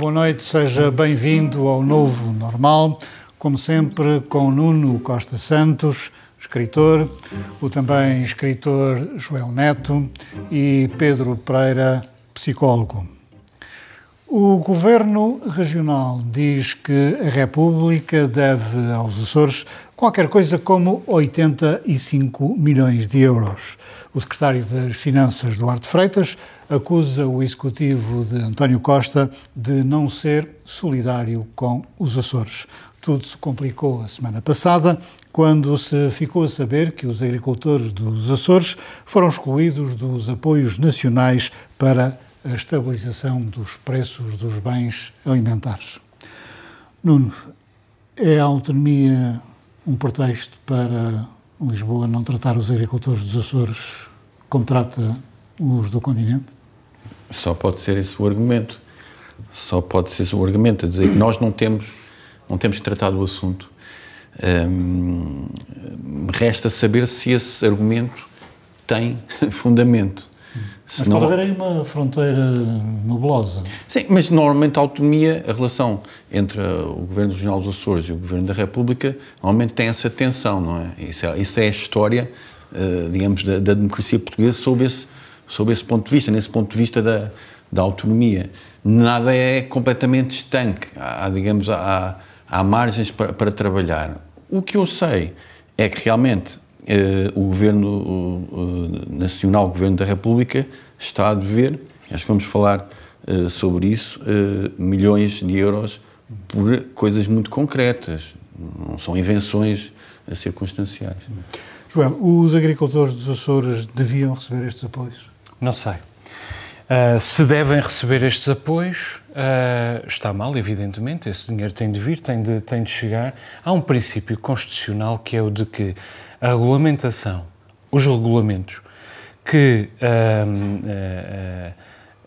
Boa noite, seja bem-vindo ao novo normal, como sempre com Nuno Costa Santos, escritor, o também escritor Joel Neto e Pedro Pereira, psicólogo. O Governo Regional diz que a República deve aos Açores qualquer coisa como 85 milhões de euros. O secretário das Finanças, Duarte Freitas, acusa o executivo de António Costa de não ser solidário com os Açores. Tudo se complicou a semana passada, quando se ficou a saber que os agricultores dos Açores foram excluídos dos apoios nacionais para a estabilização dos preços dos bens alimentares. Nuno, é a autonomia um pretexto para Lisboa não tratar os agricultores dos Açores como trata os do continente? Só pode ser esse o argumento. Só pode ser esse o argumento, a dizer que nós não temos, não temos tratado o assunto. Resta saber se esse argumento tem fundamento. Mas pode haver aí uma fronteira nebulosa. Sim, mas normalmente a autonomia, a relação entre o Governo Regional dos Açores e o Governo da República, normalmente tem essa tensão, não é? Isso é, isso é a história, uh, digamos, da, da, democracia portuguesa sob esse, sob esse ponto de vista, nesse ponto de vista da, da autonomia. Nada é completamente estanque, há, digamos, há, há margens para, para trabalhar. O que eu sei é que realmente uh, o Governo uh, Nacional, o Governo da República, está a dever, acho que vamos falar uh, sobre isso, milhões de euros por coisas muito concretas, não são invenções circunstanciais. Joel, os agricultores dos Açores deviam receber estes apoios? Não sei. Uh, se devem receber estes apoios, uh, está mal, evidentemente. Esse dinheiro tem de vir, tem de, tem de chegar. Há um princípio constitucional que é o de que a regulamentação, os regulamentos que uh, uh,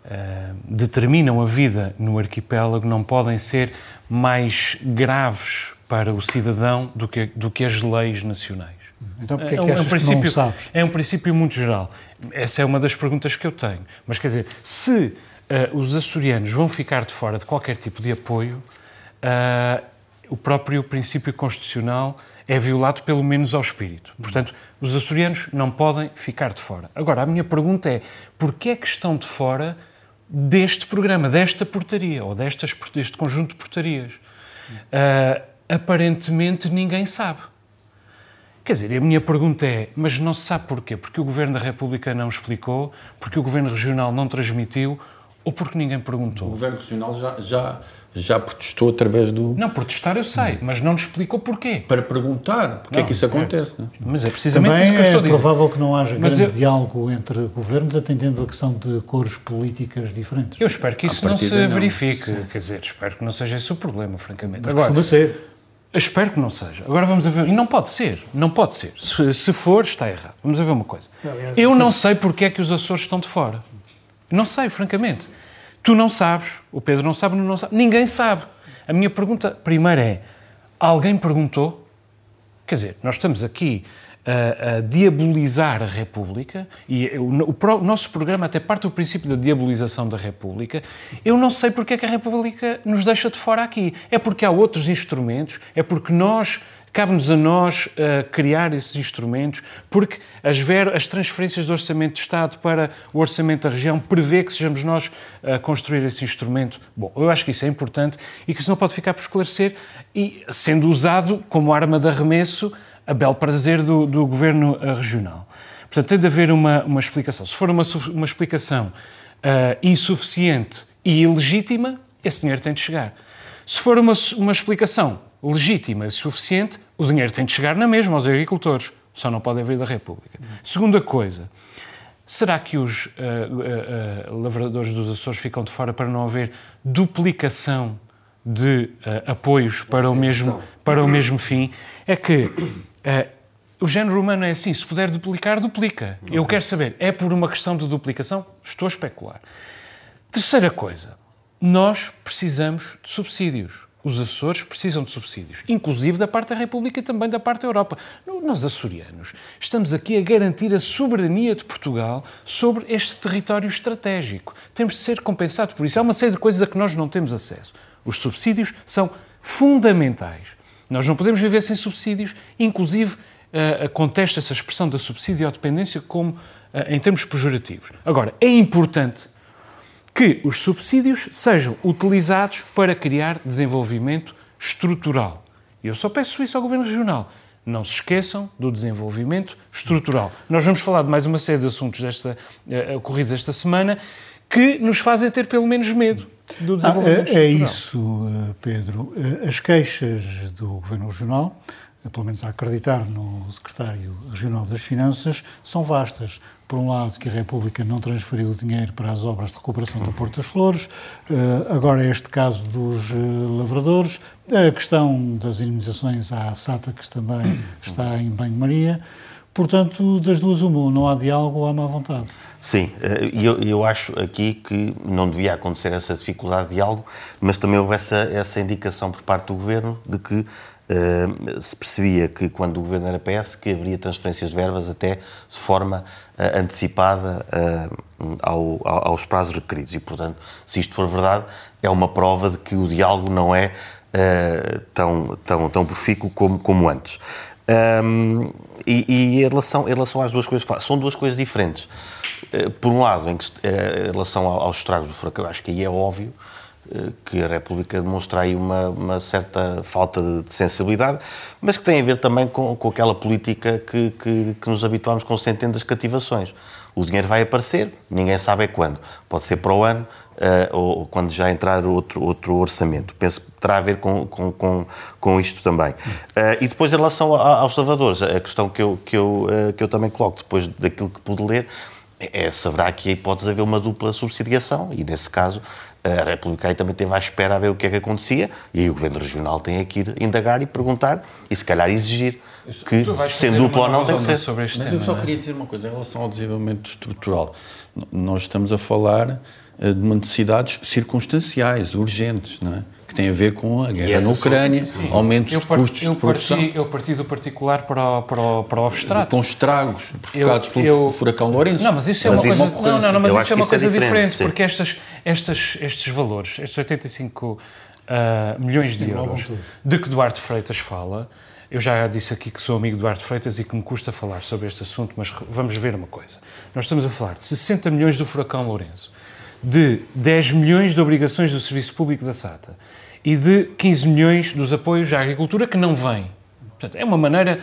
uh, determinam a vida no arquipélago não podem ser mais graves para o cidadão do que, do que as leis nacionais. Então, porque é, que é, um princípio, que não sabes? É um princípio muito geral. Essa é uma das perguntas que eu tenho. Mas, quer dizer, se os açorianos vão ficar de fora de qualquer tipo de apoio, o próprio princípio constitucional é violado pelo menos ao espírito. Portanto, os açorianos não podem ficar de fora. Agora, a minha pergunta é, porquê é que estão de fora deste programa, desta portaria, ou destas, deste conjunto de portarias? Uh, aparentemente ninguém sabe. Quer dizer, a minha pergunta é, mas não se sabe porquê? Porque o Governo da República não explicou, porque o Governo Regional não transmitiu, ou porque ninguém perguntou? O Governo Regional já, já já protestou através do. Não, protestar eu sei, mas não nos explicou porquê. Para perguntar porque não, é que isso acontece. Não? Mas é precisamente Também isso que eu estou a dizer. É provável que não haja mas grande eu... diálogo entre governos, atendendo a questão de cores políticas diferentes. Eu espero que isso não se não. verifique. Sim. Quer dizer, espero que não seja esse o problema, francamente. Mas Agora, ser. Espero que não seja. Agora vamos a ver. E não pode ser. Não pode ser. Se, se for, está errado. Vamos a ver uma coisa. Aliás, eu não sei porque é que os Açores estão de fora. Não sei, francamente. Tu não sabes, o Pedro não sabe, não sabe, ninguém sabe. A minha pergunta primeiro é: alguém perguntou? Quer dizer, nós estamos aqui a, a diabolizar a República e o, nosso programa até parte do princípio da diabolização da República. Eu não sei porque é que a República nos deixa de fora aqui. É porque há outros instrumentos, é porque nós Cabe-nos a nós uh, criar esses instrumentos, porque as, ver, as transferências do Orçamento de Estado para o Orçamento da região prevê que sejamos nós a construir esse instrumento. Bom, eu acho que isso é importante e que isso não pode ficar por esclarecer e sendo usado como arma de arremesso a bel prazer do, do Governo uh, Regional. Portanto, tem de haver uma, uma explicação. Se for uma, uma explicação uh, insuficiente e ilegítima, esse dinheiro tem de chegar. Se for uma, uma explicação legítima e suficiente, o dinheiro tem de chegar na mesma aos agricultores, só não pode vir da República. Segunda coisa, Será que os uh, uh, uh, lavradores dos Açores ficam de fora para não haver duplicação de apoios para o, mesmo, para o mesmo fim? É que o género humano é assim: se puder duplicar, duplica. Eu quero saber, é por uma questão de duplicação? Estou a especular. Terceira coisa, nós precisamos de subsídios. Os Açores precisam de subsídios, inclusive da parte da República e também da parte da Europa. Nós, açorianos, estamos aqui a garantir a soberania de Portugal sobre este território estratégico. Temos de ser compensados por isso. Há uma série de coisas a que nós não temos acesso. Os subsídios são fundamentais. Nós não podemos viver sem subsídios, inclusive uh, contesta essa expressão da subsídio à dependência como uh, em termos pejorativos. Agora, é importante que os subsídios sejam utilizados para criar desenvolvimento estrutural. E eu só peço isso ao Governo Regional. Não se esqueçam do desenvolvimento estrutural. Nós vamos falar de mais uma série de assuntos desta, uh, ocorridos esta semana que nos fazem ter pelo menos medo do desenvolvimento ah, é, é estrutural. É isso, eh, Pedro. As queixas do Governo Regional pelo menos a acreditar no secretário regional das Finanças, são vastas. Por um lado, que a República não transferiu o dinheiro para as obras de recuperação do Porto das Flores, eh, agora este caso dos eh, lavradores, a questão das indemnizações à SATA, que também está em banho-maria. Portanto, das duas uma, não há diálogo ou há má vontade. Sim, eh, eu, eu, acho aqui que não devia acontecer essa dificuldade de diálogo, mas também houve essa, essa indicação por parte do Governo de que Uh, se percebia que quando o governo era PS que haveria transferências de verbas até de forma uh, antecipada uh, ao, aos prazos requeridos. E portanto se isto for verdade é uma prova de que o diálogo não é tão, tão, tão profícuo como, como antes. Um, e, e em, relação, em relação às duas coisas são duas coisas diferentes. Por um lado em, que, em relação aos estragos do furacão acho que aí é óbvio eh, que a República demonstra aí uma, uma, certa falta de sensibilidade, mas que tem a ver também com, com aquela política que, que, que nos habituámos com centenas de cativações. O dinheiro vai aparecer, ninguém sabe é quando. Pode ser para o ano uh, ou quando já entrar outro, outro orçamento. Penso que terá a ver com, com, com, com isto também. Uh, e depois, em relação a, aos lavadores, a questão que eu, que, eu, uh, que eu também coloco, depois daquilo que pude ler, é, se haverá aqui a hipótese de haver uma dupla subsidiação e, nesse caso, a República aí também esteve à espera a ver o que é que acontecia e aí o Governo Regional tem que ir indagar e perguntar e, se calhar, exigir que, sendo dupla ou não, tem que ser. Sobre este Mas tema, eu só é? queria dizer uma coisa em relação ao desenvolvimento estrutural. Nós estamos a falar eh, de necessidades circunstanciais, urgentes, não é? Que tem a ver com a guerra na Ucrânia, sim, sim. aumentos eu de custos eu de produção. Parti, eu parti do particular para o, para o, para o abstrato. Com estragos provocados pelo eu, furacão Lourenço. Não, mas isso é mas uma coisa, não, não, não, mas isso é uma coisa é diferente, diferente porque estas, estas, estes valores, estes 85 uh, milhões de euros de que Duarte Freitas fala, eu já disse aqui que sou amigo de Duarte Freitas e que me custa falar sobre este assunto, mas vamos ver uma coisa. Nós estamos a falar de 60 milhões do furacão Lourenço, de 10 milhões de obrigações do Serviço Público da SATA, e de 15 milhões dos apoios à agricultura que não vêm. Portanto, é uma maneira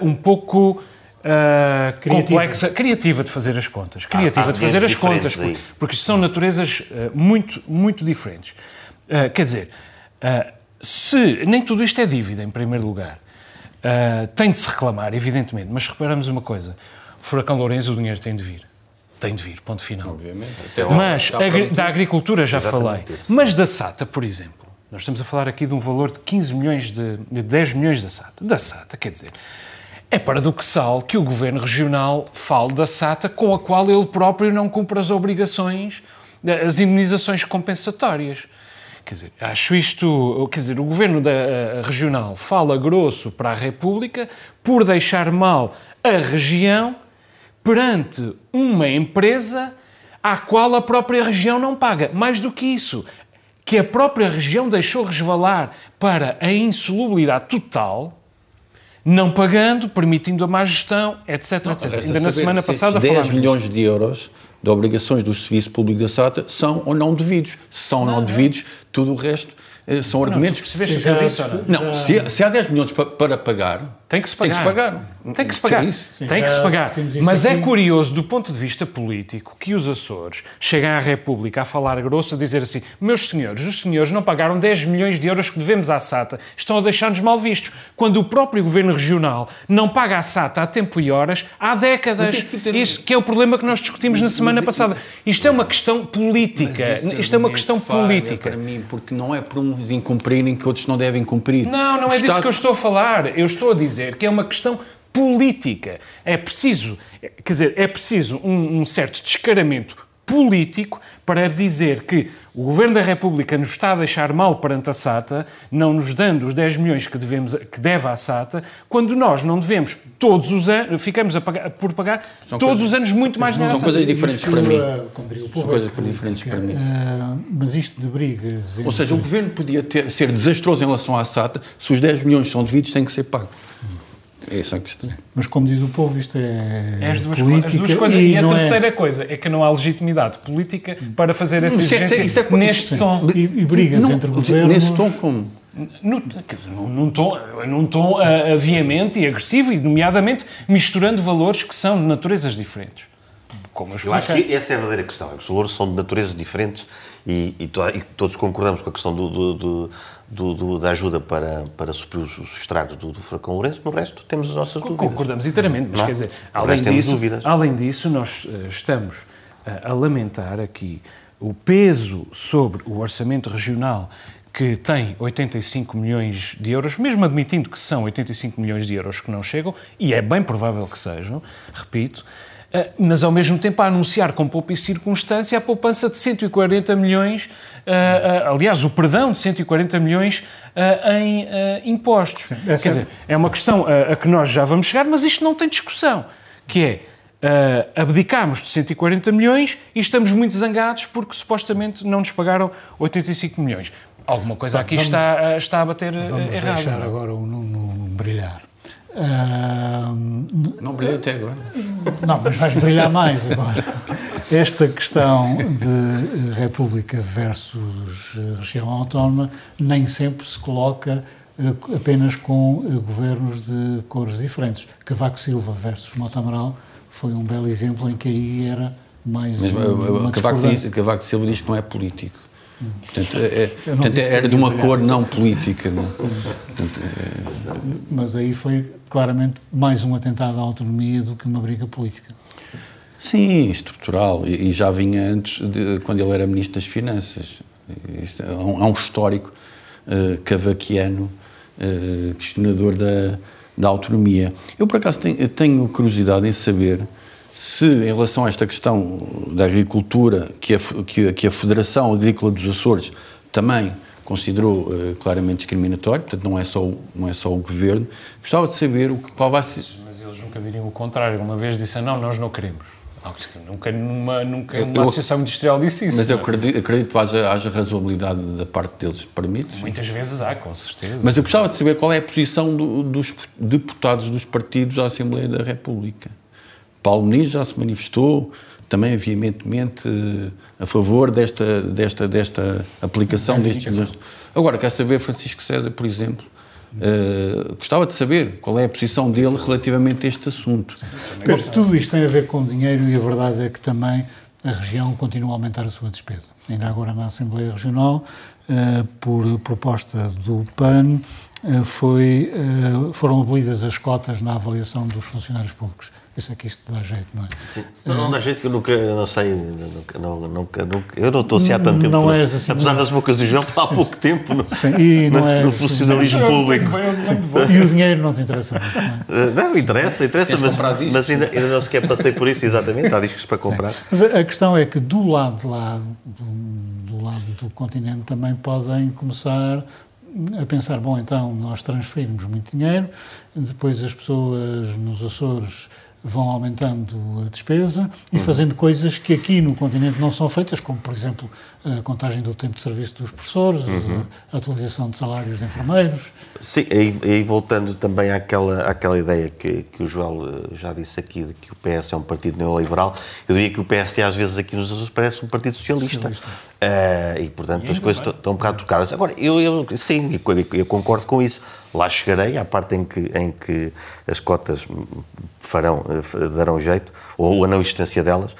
uh, um pouco uh, criativa. complexa, criativa de fazer as contas. Criativa de fazer as contas, porque, porque são naturezas uh, muito, muito diferentes. quer dizer, se nem tudo isto é dívida, em primeiro lugar, tem de se reclamar, evidentemente, mas reparamos uma coisa: o Furacão Lourenço, o dinheiro tem de vir. Tem de vir, ponto final. Obviamente. Mas da agricultura já Exatamente falei. Isso. Mas da SATA, por exemplo, nós estamos a falar aqui de um valor de 15 milhões de, de 10 milhões da SATA. Da SATA, quer dizer, é paradoxal que o governo regional fale da SATA com a qual ele próprio não cumpre as obrigações, as indenizações compensatórias. Quer dizer, acho isto, quer dizer, o governo da, eh, regional fala grosso para a República por deixar mal a região perante uma empresa à qual a própria região não paga. Mais do que isso, que a própria região deixou resvalar para a insolubilidade total, não pagando, permitindo a má gestão, etc. Não, etc. Ainda na semana passada falámos 10 milhões disso. de euros de obrigações do Serviço Público da SATA são ou não devidos. Se são não, não devidos, tudo o resto eh, são argumentos. Não, tu já, não, se, se, há 10 milhões para, para, pagar, tem que se pagar. Tem que se pagar. Tem que se pagar. Sim, Tem que se já pagar. Mas é aqui. curioso, do ponto de vista político, que os Açores cheguem à República a falar grosso, a dizer assim: meus senhores, os senhores não pagaram 10 milhões de euros que devemos à SATA, estão a deixar-nos mal vistos. Quando o próprio governo regional não paga à SATA a tempo e horas há décadas. Mas isso tem- Isso que é o problema que nós discutimos na semana passada. Isto é uma questão política. Mas Isto é uma questão política. Para mim, porque não é por uns incumprirem que outros não devem cumprir. Não, não é O disso Estado- que eu estou a falar. Eu estou a dizer que é uma questão política. É preciso, quer dizer, é preciso um, um certo descaramento político para dizer que o Governo da República nos está a deixar mal perante a SATA, não nos dando os 10 milhões que, devemos, que deve à SATA, quando nós não devemos todos os anos, ficamos a pagar- por pagar São todos coisas- os anos muito mais dinheiro à são coisas diferentes para mim. como diria o povo, coisas diferentes para mim. Mas isto de brigas. Ou seja, o governo podia ter- ser desastroso em relação à SATA se os 10 milhões são devidos, têm que ser pagos. É essa a questão. Mas como diz o povo, isto é, É as duas, política as duas coisas. E, a não é- terceira coisa é que não há legitimidade política para fazer essa Isso é- exigência isso é- neste isso- tom. E, e brigas Não, entre governos. Nesse tom, como? No, quer dizer, num, num tom, num tom ah, veemente e agressivo, e nomeadamente misturando valores que são de naturezas diferentes. Como eu Eu acho que essa é a verdadeira questão. Os valores são de naturezas diferentes e, e e todos concordamos com a questão do, do- do- da ajuda para, para suprir os, os estragos do, furacão Lourenço. No resto, temos as nossas dúvidas. Concordamos inteiramente, mas Não é? quer dizer, além disso, além disso, nós eh, estamos eh, a lamentar aqui o peso sobre o orçamento regional que tem 85 milhões de euros, mesmo admitindo que são 85 milhões de euros que não chegam, e é bem provável que sejam, repito, mas ao mesmo tempo a anunciar com poupa e circunstância a poupança de 140 milhões, eh, eh, aliás, o perdão de 140 milhões eh, em eh, impostos. Quer é- dizer, é uma questão a, que nós já vamos chegar, mas isto não tem discussão, que é uh, abdicámos de 140 milhões e estamos muito zangados porque supostamente não nos pagaram 85 milhões. Alguma coisa aqui vamos- está, está a bater Vamos errado. deixar não é? agora o Nuno brilhar. Não brilhei até agora. não, mas vais brilhar mais agora. Esta questão de eh, República versus eh, região autónoma nem sempre se coloca eh, apenas com eh, governos de cores diferentes. Cavaco Silva versus Mota Amaral foi um belo exemplo em que aí era mais Mas uma, uh, uma Cavaco, diz, Cavaco Silva diz que não é político. Portanto, é, é- portanto, que era de uma cor não política. Não? é? Portanto, é- Mas aí foi claramente mais um atentado à autonomia do que uma briga política. sim, estrutural. E, e já vinha antes, de, quando ele era Ministro das Finanças. Isto é um, há um histórico uh, cavaquiano, uh, questionador da, da autonomia. Eu, por acaso, tenho, tenho curiosidade em saber se, em relação a esta questão da agricultura, que a, que que a Federação Agrícola dos Açores também considerou eh, claramente discriminatório, portanto não é só o, não é só o governo, gostava de saber o que, qual vai ser. Mas eles nunca diriam o contrário. Uma vez disseram, não, nós não queremos. Não, Nunca numa, nunca Eu- uma eu- associação industrial disse isso. Mas eu não é? acredito, acredito que haja, haja razoabilidade da parte deles, permite. Muitas vezes há, com certeza. Mas eu gostava de saber qual é a posição do- dos deputados dos partidos à Assembleia da República. Paulo Muniz já se manifestou também veementemente a favor desta, desta, desta aplicação destes milhões. Agora, quer saber Francisco César, por exemplo, eh, gostava de saber qual é a posição dele relativamente a este assunto. Mas tudo isto tem a ver com dinheiro e a verdade é que também a região continua a aumentar a sua despesa. Ainda agora na Assembleia Regional, eh, por proposta do PAN, eh, foi, foram abolidas as cotas na avaliação dos funcionários públicos. Isso é que isto dá jeito, não é? Sim. Não, não dá jeito que eu nunca, não sei, nunca, não, nunca, nunca, eu não estou assim há tanto tempo. Não és assim, Apesar não. das bocas do Joel, há pouco tempo no, Sim, e não no- é no assim, funcionalismo Eu público. bem. E o dinheiro não te interessa muito, não é? Eh, Não, interessa, interessa, mas, mas ainda, ainda não sequer passei por isso, exatamente. Há discos para comprar. Mas a a questão é que do lado de lá, do, do lado do continente também podem começar a pensar, bom, então nós transferimos muito dinheiro, depois as pessoas nos Açores vão aumentando a despesa e fazendo coisas que aqui no continente não são feitas, como por exemplo a contagem do tempo de serviço dos professores, a atualização de salários de enfermeiros. Sim, aí, aí voltando também àquela, àquela ideia que, que o Joel eh, já disse aqui, de que o PS é um partido neoliberal, eu diria que o PSD às vezes aqui nos Açores parece um partido socialista. Socialista. Eh, e, portanto, as coisas estão- um bocado trocadas. Agora, eu, eu sim, eu, eu concordo com isso. lá chegarei, à parte em que, em que as cotas farão, darão jeito, ou a não existência delas,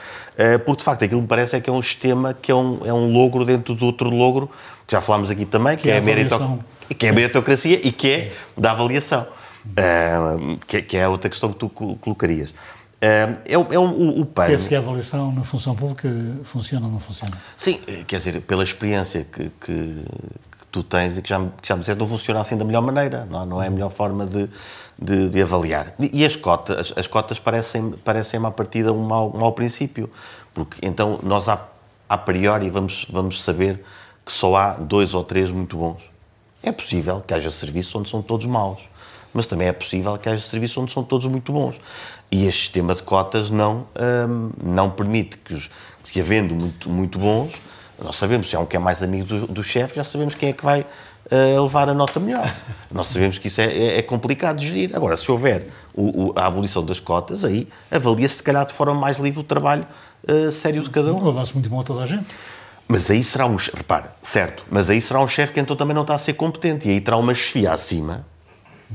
porque de facto aquilo me parece é que é um sistema que é um, é um logro dentro do outro logro, que já falámos aqui também, que, que é, é, a meritocracia, que é a meritocracia e que é da avaliação, que, que é a outra questão que tu colocarias. É, é, é um, o PAN. Quer se a avaliação na função pública funciona ou não funciona? Sim, quer dizer, pela experiência que, que, que tu tens e que já, que já me disseste, não funciona assim da melhor maneira, não, não é a melhor forma de, de, de avaliar. E as cotas, as, as cotas parecem-me parecem à partida um mau, um mau princípio, porque então nós a, a priori vamos, vamos saber que só há dois ou três muito bons. É possível que haja serviços onde são todos maus, mas também é possível que haja serviços onde são todos muito bons. E este sistema de cotas não, hum, não permite que, os, que havendo muito, muito bons, nós sabemos se é um que é mais amigo do, do chefe, já sabemos quem é que vai uh, levar a nota melhor. Nós sabemos que isso é, é, é complicado de gerir. Agora, se houver o, o, a abolição das cotas, aí avalia-se, se calhar, de forma mais livre o trabalho uh, sério de cada um. Ou dá-se muito bom a toda a gente. Mas aí será um. Repare, certo, mas aí será um chefe que então também não está a ser competente e aí terá uma chefia acima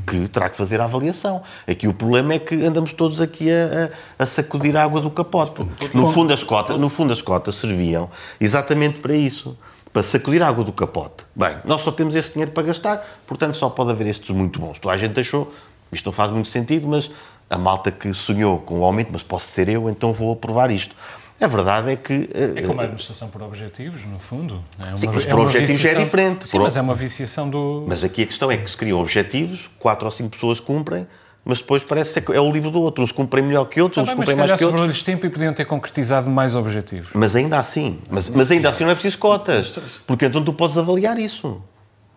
que terá que fazer a avaliação. Aqui o problema é que andamos todos aqui a, a, a sacudir a água do capote. No fundo, as cotas, no fundo, as cotas serviam exatamente para isso. Para sacudir a água do capote. Bem, nós só temos esse dinheiro para gastar, portanto só pode haver estes muito bons. Toda a gente achou, isto não faz muito sentido, mas a malta que sonhou com o aumento, mas posso ser eu, então vou aprovar isto. A verdade é que. É como a administração por objetivos, no fundo. É uma, sim, mas por é objetivos é diferente. Sim, por... mas é uma viciação do. Mas aqui a questão é que se criam objetivos, quatro ou cinco pessoas cumprem, mas depois parece que é o livro do outro. Uns cumprem melhor que outros, Também, uns cumprem mais que outros. Mas tempo e podiam ter concretizado mais objetivos. Mas ainda assim. Mas, mas ainda assim não é preciso cotas. Porque então tu podes avaliar isso.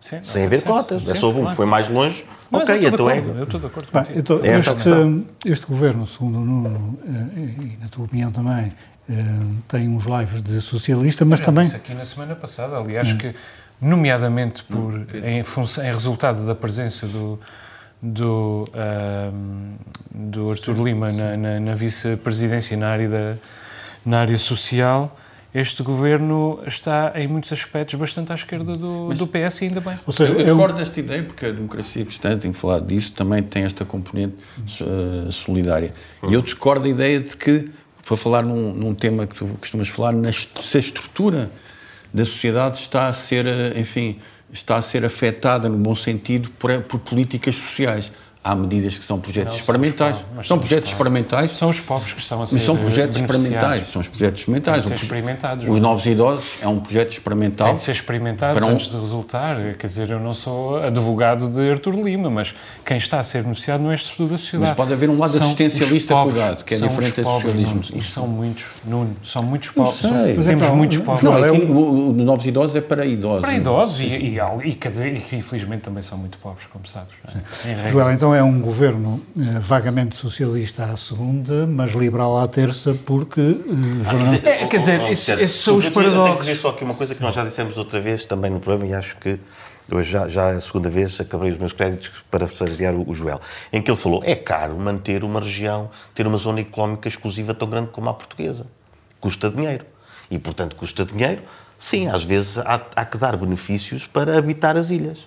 Sim, sem haver cotas. Sim, é só um que foi mais longe. Mas ok, então é. Eu estou de acordo Bem, então, é este, este governo, segundo o Nuno, eh, e na tua opinião também, eh, tem uns lives de socialista, mas também... Isso aqui na semana passada, aliás, hum. que, nomeadamente por, em, função, em resultado da presença do, do, um, do Artur sim, Lima sim. na, na, na vice-presidência na área, da, na área social, este governo está, em muitos aspectos, bastante à esquerda do, Mas, do PS e ainda bem. Ou seja, eu, eu discordo eu... desta ideia, porque a democracia cristã, tenho falado disso, também tem esta componente uh, solidária. E eu discordo da ideia de que para falar num, num, tema que tu costumas falar, na, se a estrutura da sociedade está a ser, eh, enfim, está a ser afetada, no bom sentido, por, por políticas sociais há medidas que são projetos não, experimentais. São, são projetos experimentais. São os povos que estão a ser São projetos experimentais. São os projetos experimentais. Tem de ser experimentados. Os novos idosos é um projeto experimental. Tem de ser experimentado um... antes de resultar. Quer dizer, eu não sou advogado de Artur Lima, mas quem está a ser beneficiado não é este estudo da sociedade. Mas pode haver um lado são assistencialista, pobres, cuidado, que é diferente do socialismo. Nuno, e são muitos, Nuno, são muitos pobres. São, temos então, muitos pobres. Não, é o, o, novos idosos é para idosos. Para idosos e, e, e, e, quer dizer, e que infelizmente também são muito pobres, como sabes. É? Joel, então é um governo eh, vagamente socialista à segunda, mas liberal à terça, porque. Uh, é, quer dizer, esses, esses são os paradoxos. Eu tenho que dizer só aqui uma coisa que nós já dissemos outra vez também no programa e acho que hoje já, já é a segunda vez acabei os meus créditos para fazer o, o Joel, em que ele falou: é caro manter uma região, ter uma zona económica exclusiva tão grande como a portuguesa. Custa dinheiro. E, portanto, custa dinheiro. Sim, às vezes há, há que dar benefícios para habitar as ilhas.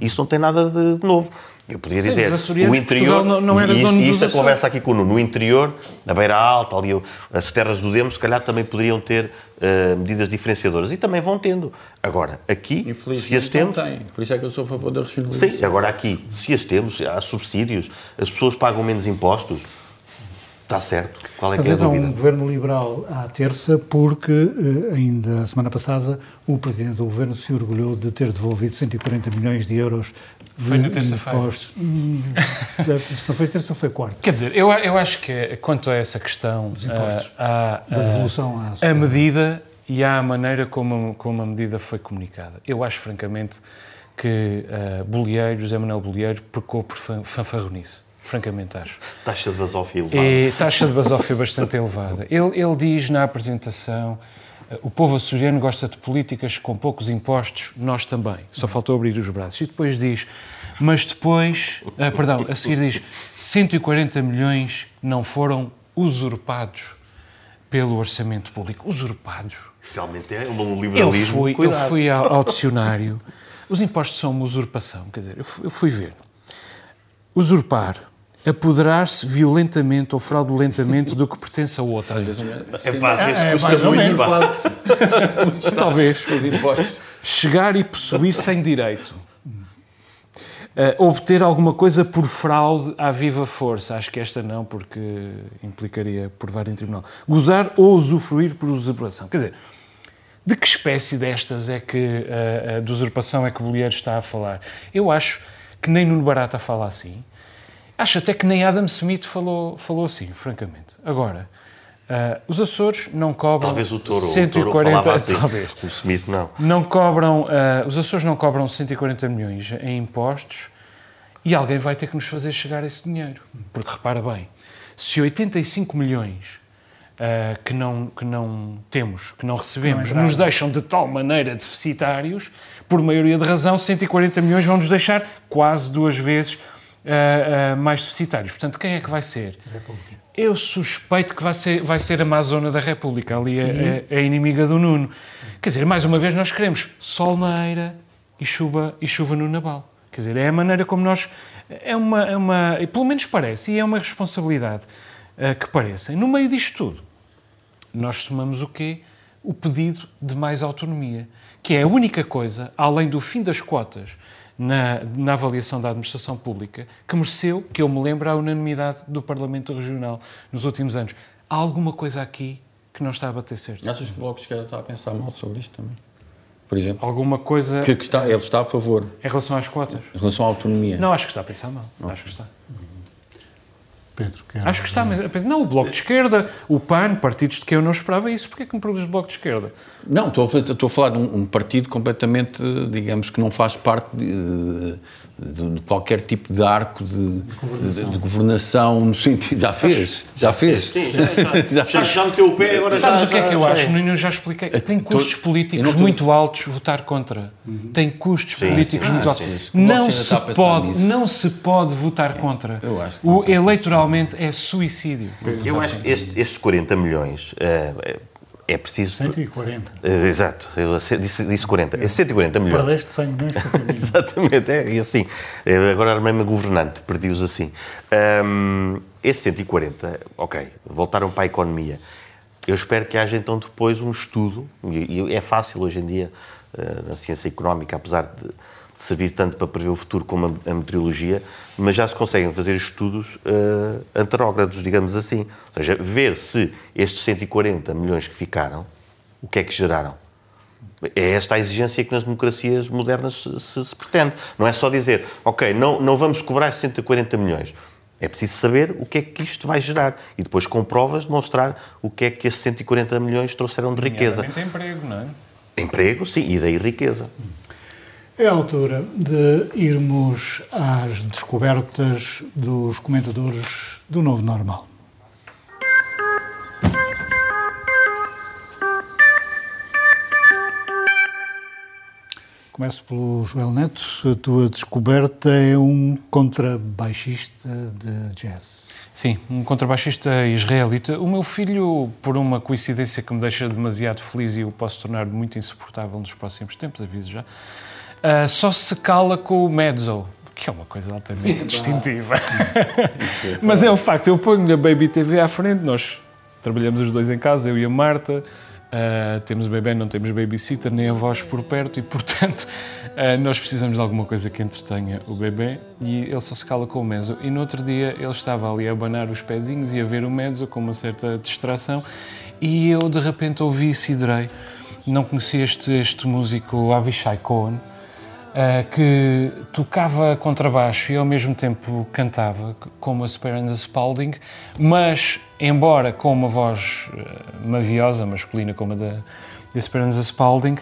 Isso não tem nada de novo. Eu podia Sim, dizer, o interior, não, não era e, e isso a conversa aqui com o no interior, na Beira Alta, ali as terras do Demo, se calhar também poderiam ter uh, medidas diferenciadoras. E também vão tendo. Agora, aqui, se as temos... Tem. Por isso é que eu sou a favor da regionalização. Sim, agora aqui, se as temos, há subsídios, as pessoas pagam menos impostos, Está certo. Qual é que é a dúvida? um governo liberal à terça, porque eh, ainda a semana passada o presidente do governo se orgulhou de ter devolvido 140 milhões de euros de foi na terça-feira. Hum, se não foi terça, ou foi quarta. Quer dizer, eu, eu acho que quanto a essa questão, Dos impostos, a, a, da devolução à a medida e à maneira como, como a medida foi comunicada. Eu acho, francamente, que uh, Bolieiro, José Manuel Bolieiro, pecou por fanfarronice francamente acho. Taxa de basófia elevada. E, taxa de basófia bastante elevada. Ele, ele diz na apresentação o povo açoriano gosta de políticas com poucos impostos, nós também. Só faltou abrir os braços. E depois diz, mas depois, ah, perdão, a seguir diz, 140 milhões não foram usurpados pelo orçamento público. Usurpados? Realmente é um liberalismo. Eu fui, eu fui ao, ao, dicionário. Os impostos são uma usurpação. Quer dizer, eu fui, eu fui ver. usurpar, apoderar-se violentamente ou fraudulentamente do que pertence a outra. É Sim. pá, às vezes É, custa mais ou muito, pá. Talvez. Os impostos. Chegar e possuir sem direito. Uh, obter alguma coisa por fraude à viva força. Acho que esta não, porque implicaria provar em tribunal. Gozar ou usufruir por usurpação. Quer dizer, de que espécie destas é que uh, uh, de usurpação é que o Bolieiro está a falar? Eu acho que nem Nuno Barata fala assim. Acho até que nem Adam Smith falou, falou assim, francamente. Agora, uh, os Açores não cobram Talvez o Touro, 140... o falava assim. Talvez. O Smith não. Não cobram, uh, os Açores não cobram 140 milhões em impostos e alguém vai ter que nos fazer chegar esse dinheiro. Porque repara bem, se 85 milhões uh, que, não, que não temos, que não recebemos, Não é nos deixam de tal maneira deficitários, por maioria de razão, 140 milhões vão nos deixar quase duas vezes uh, uh, mais deficitários. Portanto, quem é que vai ser? Eu suspeito que vai ser, vai ser a Amazona da República, ali a, a- a inimiga do Nuno. Quer dizer, mais uma vez nós queremos sol na eira e chuva, e chuva no Nabal. Quer dizer, é a maneira como nós... É uma, é uma pelo menos parece, e é uma responsabilidade eh, que parecem. No meio disto tudo, nós somamos o quê? O pedido de mais autonomia, que é a única coisa, além do fim das cotas na, na avaliação da administração pública, que mereceu, que eu me lembro, a unanimidade do Parlamento Regional nos últimos anos. Há alguma coisa aqui que não está a bater certo? Achas que o Bloco de Esquerda está a pensar mal sobre isto também? Por exemplo? Alguma coisa Que, que está, ele está a favor em relação às cotas? em relação à autonomia. Não, acho que está a pensar mal. Acho que está. Pedro, quer... Acho que está. mas Não, o Bloco de Esquerda, o PAN, partidos de que eu não esperava isso. Porquê que me produz o Bloco de Esquerda? Não, estou estou a falar de um, um partido completamente, digamos, que não faz parte de, de- de qualquer tipo de arco de, de- de governação no sentido. Já fez, já fez. Sim, já, já, já, já meteu o pé, agora Sabes já, o que é que eu já acho, Nuno? Eu já expliquei. Tem custos políticos tô- muito altos votar contra. Tem custos Sim, políticos sim. muito Ah, altos. Não se, pode, nisso. não se pode votar contra. Eu acho que O eleitoralmente é suicídio. Eu acho que este- estes 40 milhões é, é- preciso. 140. Eh, Exato, eu disse, disse 40. É 140 milhões. Perdeste 100 milhões por. Exatamente, é e assim. eh, Agora armei-me governante, perdi-os assim. Ahm, esse 140, ok, voltaram para a economia. Eu espero que haja então depois um estudo, e e é fácil hoje em dia eh, na ciência económica, apesar de servir tanto para prever o futuro como a, meteorologia, mas já se conseguem fazer estudos uh, anterógrados, digamos assim. Ou seja, ver se estes 140 milhões que ficaram, o que é que geraram. É esta a exigência que nas democracias modernas se, se- se pretende. Não é só dizer, ok, não, não vamos cobrar 140 milhões. É preciso saber o que é que isto vai gerar e depois com provas demonstrar o que é que esses 140 milhões trouxeram de riqueza. Emprego, não é? Emprego, sim, e daí riqueza. É a altura de irmos às descobertas dos comentadores do Novo Normal. Começo pelo Joel Neto. A tua descoberta é um contrabaixista de jazz. Sim, um contrabaixista israelita. O meu filho, por uma coincidência que me deixa demasiado feliz e o posso tornar muito insuportável nos próximos tempos, aviso já, ah, só se cala com o mezzo, que é uma coisa altamente distintiva. Mas é um facto, eu ponho a Baby TV à frente, nós trabalhamos os dois em casa, eu e a Marta, ah, temos bebê, não temos babysitter, nem avós por perto e, portanto, ah, nós precisamos de alguma coisa que entretenha o bebê e ele só se cala com o mezzo. E no outro dia ele estava ali a abanar os pezinhos e a ver o mezzo com uma certa distração e eu de repente ouvi e siderei. Não conhecia este, este músico Avishai Cohen, Uh, que tocava contrabaixo e ao mesmo tempo cantava, como a Speranza Spalding, mas, embora com uma voz uh, maviosa, masculina, como a da, da Speranza Spalding,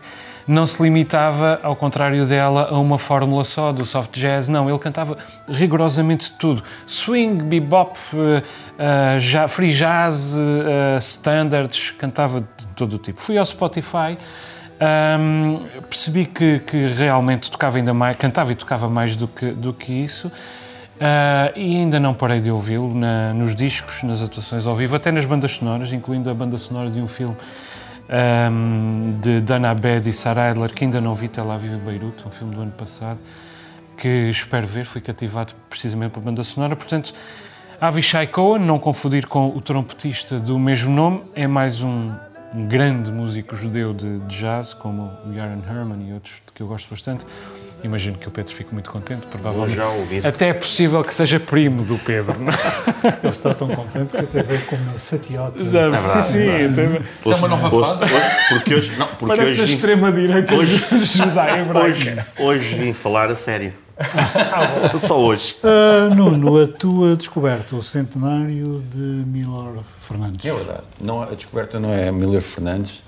não se limitava, ao contrário dela, a uma fórmula só do soft jazz. Não, ele cantava rigorosamente tudo. Swing, bebop, ja- free jazz, standards, cantava de todo o tipo. Fui ao Spotify Ahm, percebi que, que realmente tocava ainda mais, cantava e tocava mais do que, do que isso. Ah, e ainda não parei de ouvi-lo nos discos, nas atuações ao vivo, até nas bandas sonoras, incluindo a banda sonora de um filme ahm, de Dana Abed e Sarah Adler, que ainda não vi, Tel Aviv e Beirute, um filme do ano passado, que espero ver, fui cativado precisamente pela banda sonora, portanto, Avishai Cohen, não confundir com o trompetista do mesmo nome, é mais um, um grande músico judeu de, de jazz, como o Yaron Herman e outros que eu gosto bastante. Imagino que o Pedro fique muito contente, provavelmente. já ouvir. Até é possível que seja primo do Pedro. É? Ele está tão contente que até veio com uma fatiota. Já, sim, sim. até- Isto é uma nova fase. Hoje, porque hoje, não, porque Parece a hoje, vim, extrema-direita judaica hoje, hoje vim falar a sério. Só hoje. Ah, Nuno, a tua descoberta, o centenário de Milor Fernandes. É verdade. Não, a descoberta não é Miller Fernandes,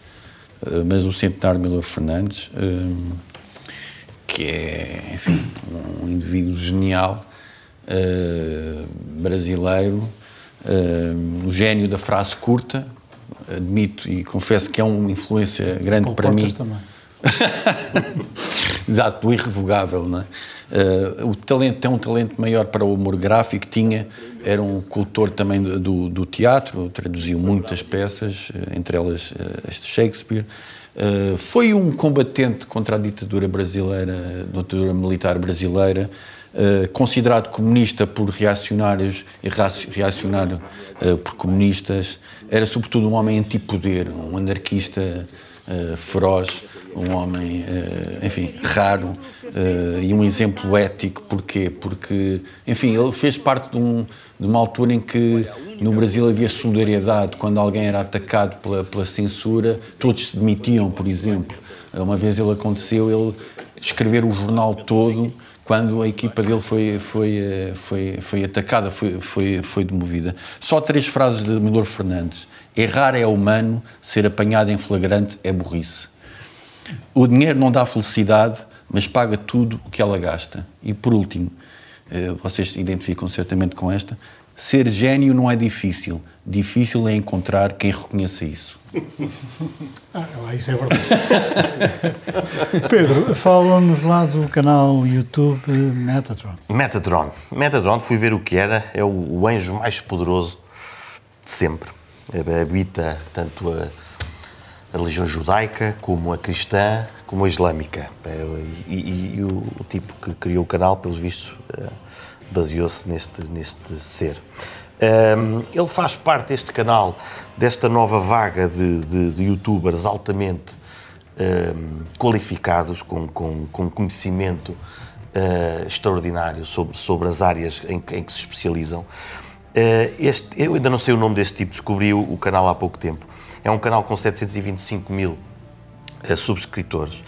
eh, mas o centenário Miller Fernandes, eh, que é, enfim, um indivíduo genial, brasileiro, um gênio da frase curta, admito e confesso que é uma influência grande Paulo para mim. Portas também. Exato, do irrevogável, não é? Eh, o talento tem um talento maior para o humor gráfico, tinha, era um cultor também do- do, teatro, traduziu muitas peças, eh, entre elas eh, este Shakespeare. Eh, foi um combatente contra a ditadura brasileira, a ditadura militar brasileira, eh, considerado comunista por reacionários e reacionário eh, por comunistas. Era sobretudo um homem antipoder, um anarquista eh, feroz, um homem, eh, enfim, raro eh, e um exemplo ético. Porquê? Porque, enfim, ele fez parte de, um- de uma altura em que no Brasil havia solidariedade. Quando alguém era atacado pela, pela censura, todos se demitiam, por exemplo. Uma vez ele aconteceu, ele escrever o jornal todo quando a equipa dele foi, foi, foi, foi atacada, foi, foi, foi demovida. Só três frases de Milor Fernandes. Errar é humano, ser apanhado em flagrante é burrice. O dinheiro não dá felicidade, mas paga tudo o que ela gasta. E por último, eh, vocês se identificam certamente com esta, ser gênio não é difícil, difícil é encontrar quem reconheça isso. Ah, isso é verdade. Pedro, fala-nos lá do canal YouTube Metatron. Metatron. Metatron, fui ver o que era, é o anjo mais poderoso de sempre. Habita tanto a, a religião judaica como a cristã, como a islâmica. É, E, e- e o, o tipo que criou o canal, pelos vistos, eh, baseou-se neste, neste ser. Ahm, ele faz parte deste canal, desta nova vaga de, de- de youtubers altamente ahm, qualificados, com, com, com conhecimento ah, extraordinário sobre, sobre as áreas em, em que se especializam. Ah, este, eu ainda não sei o nome deste tipo, descobri o, canal há pouco tempo. É um canal com 725 mil eh, subscritores.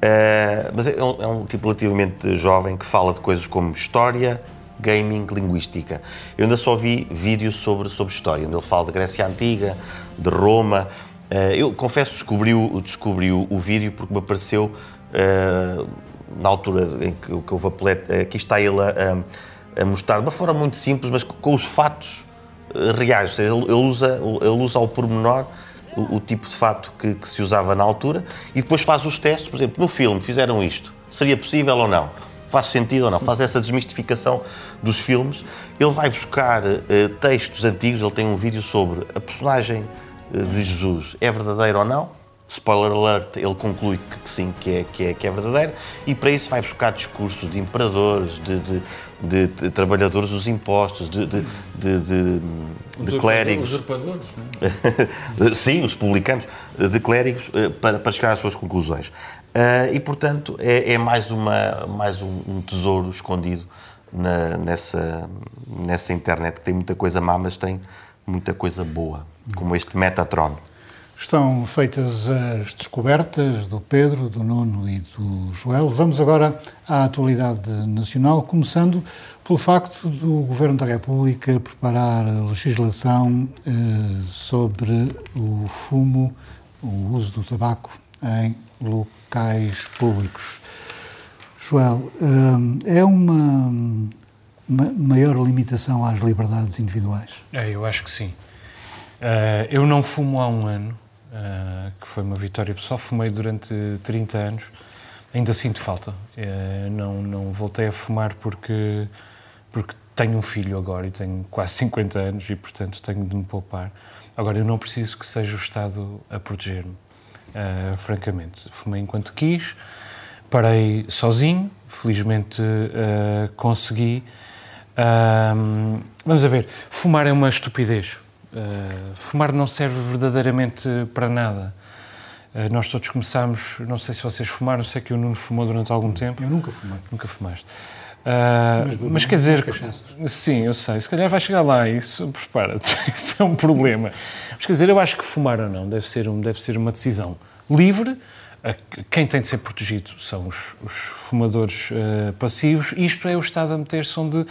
Eh, mas é um, é um tipo relativamente jovem que fala de coisas como história, gaming, linguística. Eu ainda só vi vídeos sobre, sobre história, onde ele fala de Grécia Antiga, de Roma. Eh, eu confesso descobri, o, descobri o, o vídeo porque me apareceu eh, na altura em que, que houve a paleta. Aqui está ele a, a- mostrar de uma forma muito simples, mas com, os fatos eh, reais. Ele usa, ele usa ao pormenor o, o tipo de fato que, que se usava na altura e depois faz os testes, por exemplo, no filme fizeram isto, seria possível ou não? Faz sentido ou não? Faz essa desmistificação dos filmes. Ele vai buscar eh, textos antigos, ele tem um vídeo sobre a personagem eh, de Jesus, é verdadeira ou não? Spoiler alert, ele conclui que, que sim, que é, que, é, que é verdadeiro, e para isso vai buscar discursos de imperadores, de, de- de- de trabalhadores dos impostos, de, de, de, de- clérigos. Usurpadores, não é? Sim, os publicanos, de clérigos, eh, para, para chegar às suas conclusões. Ah, e, portanto, é, é mais, uma, mais um, um tesouro escondido na- nessa, nessa internet, que tem muita coisa má, mas tem muita coisa boa, como este Metatron. Estão feitas as descobertas do Pedro, do Nuno e do Joel. Vamos agora à atualidade nacional, começando pelo facto do Governo da República preparar legislação eh, sobre o fumo, o uso do tabaco em locais públicos. Joel, eh, é uma ma- maior limitação às liberdades individuais? É, eu acho que sim. Eh, eu não fumo há um ano, eh, que foi uma vitória pessoal. Fumei durante 30 anos. Ainda sinto falta. Eh, não, não voltei a fumar porque, porque tenho um filho agora e tenho quase 50 anos e, portanto, tenho de me poupar. Agora, eu não preciso que seja o Estado a proteger-me, eh, francamente. Fumei enquanto quis, parei sozinho, felizmente uh, consegui. Uh, vamos a ver, fumar é uma estupidez. Uh, fumar não serve verdadeiramente para nada. Uh, nós todos começámos, não sei se vocês fumaram, sei que o Nuno fumou durante algum tempo. Eu nunca fumei. Nunca fumaste. Uh, mas, mas, quer dizer, sim, eu sei, se calhar vai chegar lá, isso, prepara-te, isso é um problema. Mas quer dizer, eu acho que fumar ou não deve ser, um, deve ser uma decisão livre. Quem tem de ser protegido são os, os fumadores uh, passivos. Isto é o Estado a meter-se onde,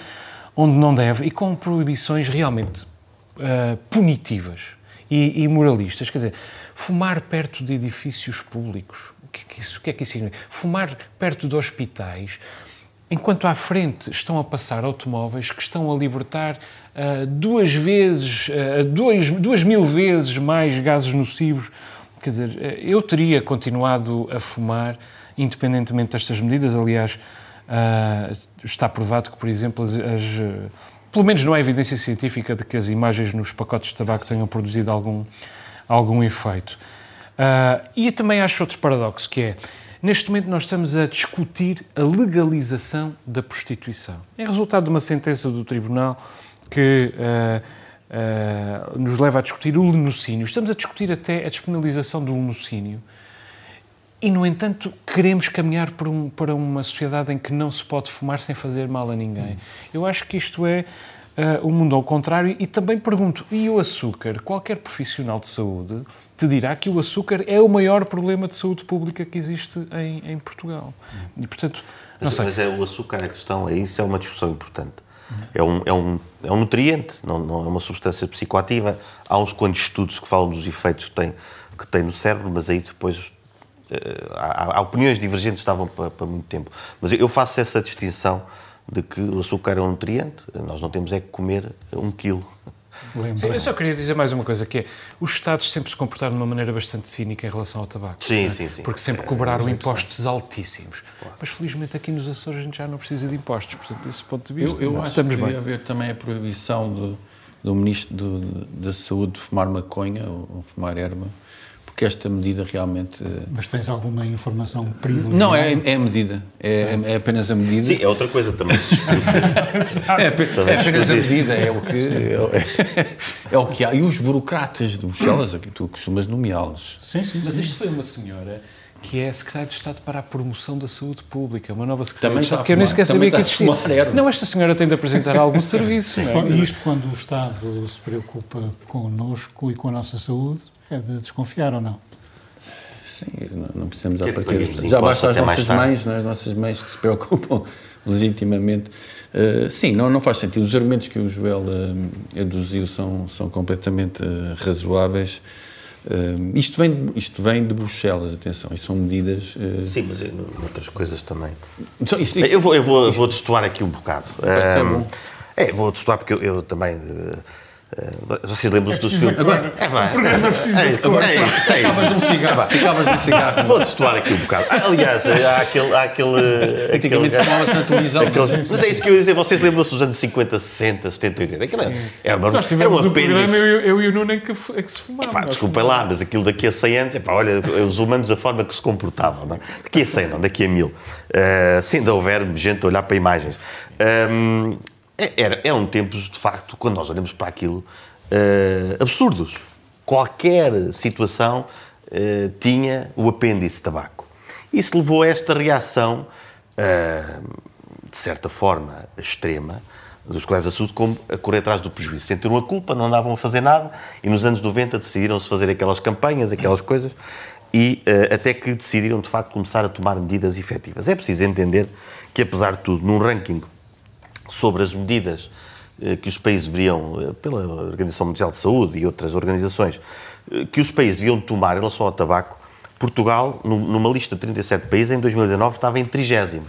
onde não deve e com proibições realmente uh, punitivas e, e, moralistas. Quer dizer, fumar perto de edifícios públicos, o que é que isso, o que é que isso significa? Fumar perto de hospitais enquanto à frente estão a passar automóveis que estão a libertar uh, duas vezes, uh, dois, duas mil vezes mais gases nocivos. Quer dizer, uh, eu teria continuado a fumar, independentemente destas medidas. Aliás, está provado que, por exemplo, as, as, pelo menos não há evidência científica de que as imagens nos pacotes de tabaco tenham produzido algum, algum efeito. e também acho outro paradoxo, que é Neste momento, nós estamos a discutir a legalização da prostituição. É resultado de uma sentença do Tribunal que uh, uh, nos leva a discutir o lenocínio. Estamos a discutir até a despenalização do lenocínio. E, no entanto, queremos caminhar para, um, para, uma sociedade em que não se pode fumar sem fazer mal a ninguém. Eu acho que isto é uh, o mundo ao contrário. E também pergunto: e o açúcar? Qualquer profissional de saúde te dirá que o açúcar é o maior problema de saúde pública que existe em, em Portugal. E, portanto, não mas, sei. Mas é o açúcar a questão, é isso é uma discussão importante. É um, é um, é um nutriente, não, não é uma substância psicoativa. Há uns quantos estudos que falam dos efeitos que tem, que tem no cérebro, mas aí depois uh, há, há, opiniões divergentes estavam para, para muito tempo. Mas eu faço essa distinção de que o açúcar é um nutriente, nós não temos é que comer um quilo Sim, eu só queria dizer mais uma coisa, que é, os Estados sempre se comportaram de uma maneira bastante cínica em relação ao tabaco. Sim, é? sim, sim. Porque sempre cobraram é, impostos altíssimos. Claro. Mas felizmente aqui nos Açores a gente já não precisa de impostos, portanto, desse ponto de vista, eu, eu acho estamos que devia haver também a proibição do, do Ministro da Saúde de fumar maconha ou, ou fumar erva porque esta medida realmente. Eh, Mas tens alguma informação privilegiada? Não, é, é a medida. É, é, apenas a medida. Sim, é outra coisa também. é, é apenas a medida, é o que. É, é, o que há. E os burocratas de Bruxelas, aqui tu costumas nomeá-los. Sim, sim. Mas isto foi uma senhora que é secretária de Estado para a Promoção da Saúde Pública, uma nova secretária Também de Estado, que eu nem sequer sabia que existia. Não, esta senhora tem de apresentar algum serviço. Não é? Isto quando o Estado se preocupa connosco e com a nossa saúde, é de desconfiar ou não? Sim, não precisamos à partida. Já basta as nossas mães, não é? as nossas mães que se preocupam legitimamente. Uh, sim, não, não faz sentido. Os argumentos que o Joel uh, aduziu são, são completamente uh, razoáveis. isto, vem, isto vem de Bruxelas, atenção, e são medidas. Sim, mas outras coisas também. Então, isto, isto, eu vou, eu vou, vou destoar aqui um bocado. É, é, vou destoar porque eu, eu também Uh, vocês lembram-se é do filme? Agora, é, vai, o programa precisa é, de cor. É, ficavas de um cigarro. Ficavas de um cigarro. Vou destoar aqui um bocado. Ah, aliás, há aquele. Há aquele Antigamente falava-se na televisão. Aquele, mas é isso que eu ia dizer. Vocês lembram-se dos anos 50, 60, 70, 80? Aquilo era, era uma, Nós tivemos era um programa, eu, eu e o Nuno, em que, em que se fumava. Epá, desculpem lá, mas aquilo daqui a 100 anos, epá, olha, os humanos, a forma que se comportavam. Não? Daqui a 100, não, daqui a 1000. Uh, se ainda houver gente a olhar para imagens. Um, é, era, eram tempos, de facto, quando nós olhamos para aquilo, uh, absurdos. Qualquer situação uh, tinha o apêndice tabaco. Isso levou a esta reação, uh, de certa forma, extrema, dos colegas da saúde como a correr atrás do prejuízo. Sentiram a culpa, não andavam a fazer nada e nos anos 90 decidiram-se fazer aquelas campanhas, aquelas coisas e uh, até que decidiram, de facto, começar a tomar medidas efetivas. É preciso entender que, apesar de tudo, num ranking sobre as medidas eh, que os países deveriam, eh, pela Organização Mundial de Saúde e outras organizações, eh, que os países deviam tomar em relação ao tabaco, Portugal, numa lista de 37 países, em 2019 estava em 30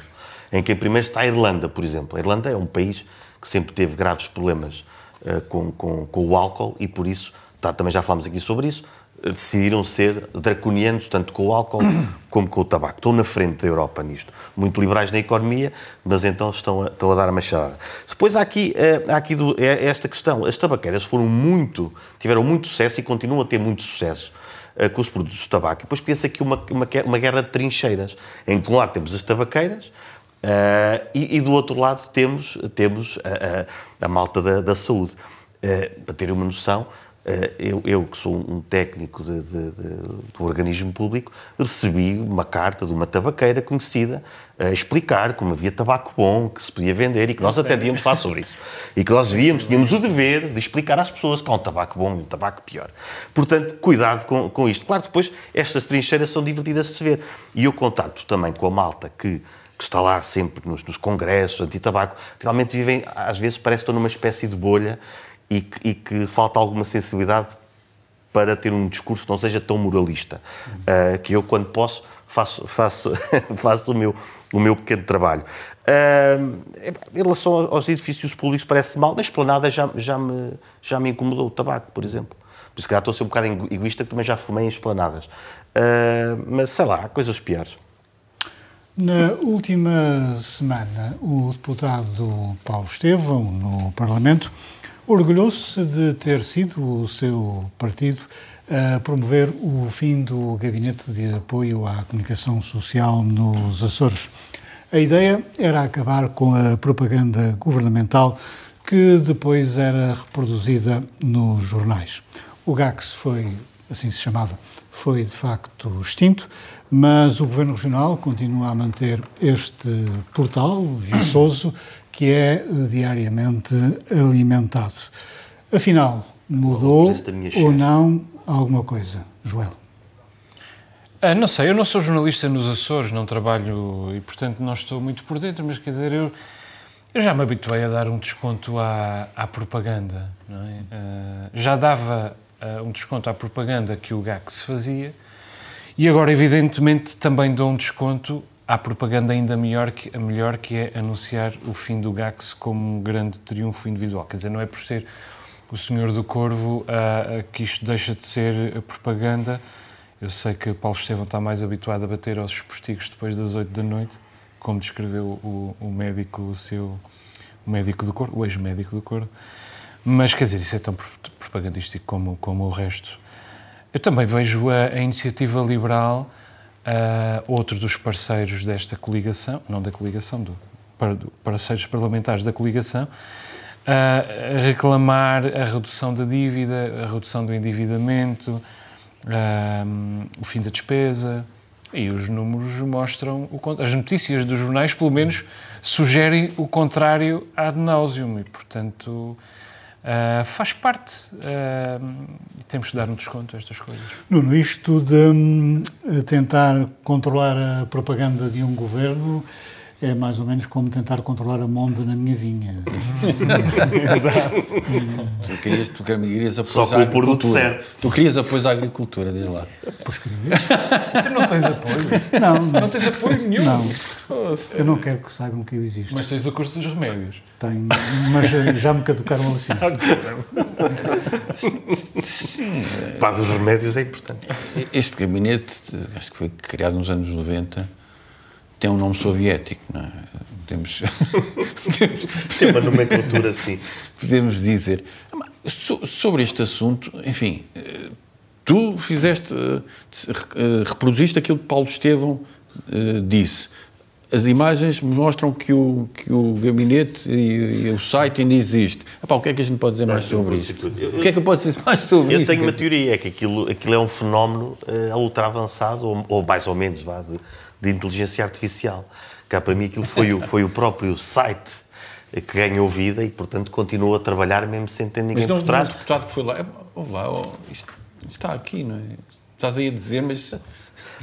em que em primeiro está a Irlanda, por exemplo. A Irlanda é um país que sempre teve graves problemas com, com, com o álcool e por isso, tá, também já falámos aqui sobre isso, decidiram ser draconianos, tanto com o álcool como com o tabaco. Estão na frente da Europa nisto. Muito liberais na economia, mas então estão a, estão a dar a machada. Depois há aqui, eh, há aqui do, é esta questão. As tabaqueiras foram muito, tiveram muito sucesso e continuam a ter muito sucesso uh, com os produtos de tabaco. E depois cria-se aqui uma, uma, uma guerra de trincheiras, em que de um lado temos as tabaqueiras, Uh, e, e, do outro lado temos, temos a, a, a malta da, da saúde. Uh, para terem uma noção, eu, eu, que sou um técnico de, de, de, do organismo público, recebi uma carta de uma tabaqueira conhecida a explicar como havia tabaco bom, que se podia vender e que nós até devíamos falar sobre isso. E que nós devíamos, tínhamos o dever de explicar às pessoas que há um tabaco bom e um tabaco pior. Portanto, cuidado com, com isto. Claro, depois estas trincheiras são divertidas de se ver. E eu contato também com a malta que que está lá sempre nos, nos congressos anti-tabaco, realmente vivem, às vezes parece que estão numa espécie de bolha e que, e que falta alguma sensibilidade para ter um discurso que não seja tão moralista. Uh, que eu, quando posso, faço, faço, faço o, meu, o meu pequeno trabalho. Uh, em relação aos edifícios públicos, parece mal. Na esplanada já, já, me, já me incomodou o tabaco, por exemplo. Por isso que estou a ser um bocado egoísta, que também já fumei em esplanadas. Uh, mas sei lá, há coisas piores. Na última semana, o deputado Paulo Estevão, no Parlamento, orgulhou-se de ter sido o seu partido a promover o fim do Gabinete de Apoio à Comunicação Social nos Açores. A ideia era acabar com a propaganda governamental que depois era reproduzida nos jornais. O GAX foi, assim se chamava, foi de facto extinto, mas o Governo Regional continua a manter este portal viçoso que é diariamente alimentado. Afinal, mudou ou não alguma coisa, Joel? Ah, não sei, eu não sou jornalista nos Açores, não trabalho e, portanto, não estou muito por dentro, mas quer dizer, eu, eu já me habituei a dar um desconto à, à propaganda. É? Uh, já dava uh, um desconto à propaganda que o GAC se fazia e agora, evidentemente, também dou um desconto à propaganda ainda melhor que, a melhor, que é anunciar o fim do GAX como um grande triunfo individual. Quer dizer, não é por ser o Senhor do Corvo uh, que isto deixa de ser propaganda. Eu sei que Paulo Estevão está mais habituado a bater aos postigos depois das oito da noite, como descreveu o, o médico, o seu o médico do Corvo, o ex-médico do Corvo. Mas, quer dizer, isso é tão propagandístico como, como o resto. Eu também vejo a, a iniciativa liberal, uh, outro dos parceiros desta coligação, não da coligação, do, do parceiros parlamentares da coligação, uh, reclamar a redução da dívida, a redução do endividamento, uh, o fim da despesa. E os números mostram, o, as notícias dos jornais, pelo menos, sugerem o contrário ad nauseum. E, portanto, Uh, faz parte uh, temos que dar um desconto a estas coisas. Nuno, isto de um, tentar controlar a propaganda de um governo é mais ou menos como tentar controlar a monda na minha vinha. Exato. tu querias, tu querias apoiar Só com o produto certo. Tu querias apoio à agricultura, diz lá. Pois querias. tu não tens apoio? Não, não. Não tens apoio nenhum? Não. Eu não quero que saibam que eu existo. Mas tens o curso dos remédios. Tenho, mas já me caducaram a licença. Sim. Pá, dos remédios é importante. Este gabinete, acho que foi criado nos anos 90, tem um nome soviético, não é? Temos, tem uma nomenclatura assim. Podemos dizer. sobre este assunto, enfim, tu fizeste, reproduziste aquilo que Paulo Estevão eh, disse. As imagens mostram que o, que o gabinete e, e o site ainda existe. Epá, o que é que a gente pode dizer mais sobre isto? O que é que eu posso dizer mais sobre eu isto? Eu tenho uma teoria, é que aquilo, aquilo é um fenómeno uh, ultra avançado, ou, ou mais ou menos, vá, de, de inteligência artificial. Cá para mim aquilo foi o, foi o próprio site que ganhou vida e, portanto, continua a trabalhar mesmo sem ter ninguém mas não, por trás. Mas o deputado que foi lá, lá oh, isto, isto, está aqui, não é? Estás aí a dizer, mas...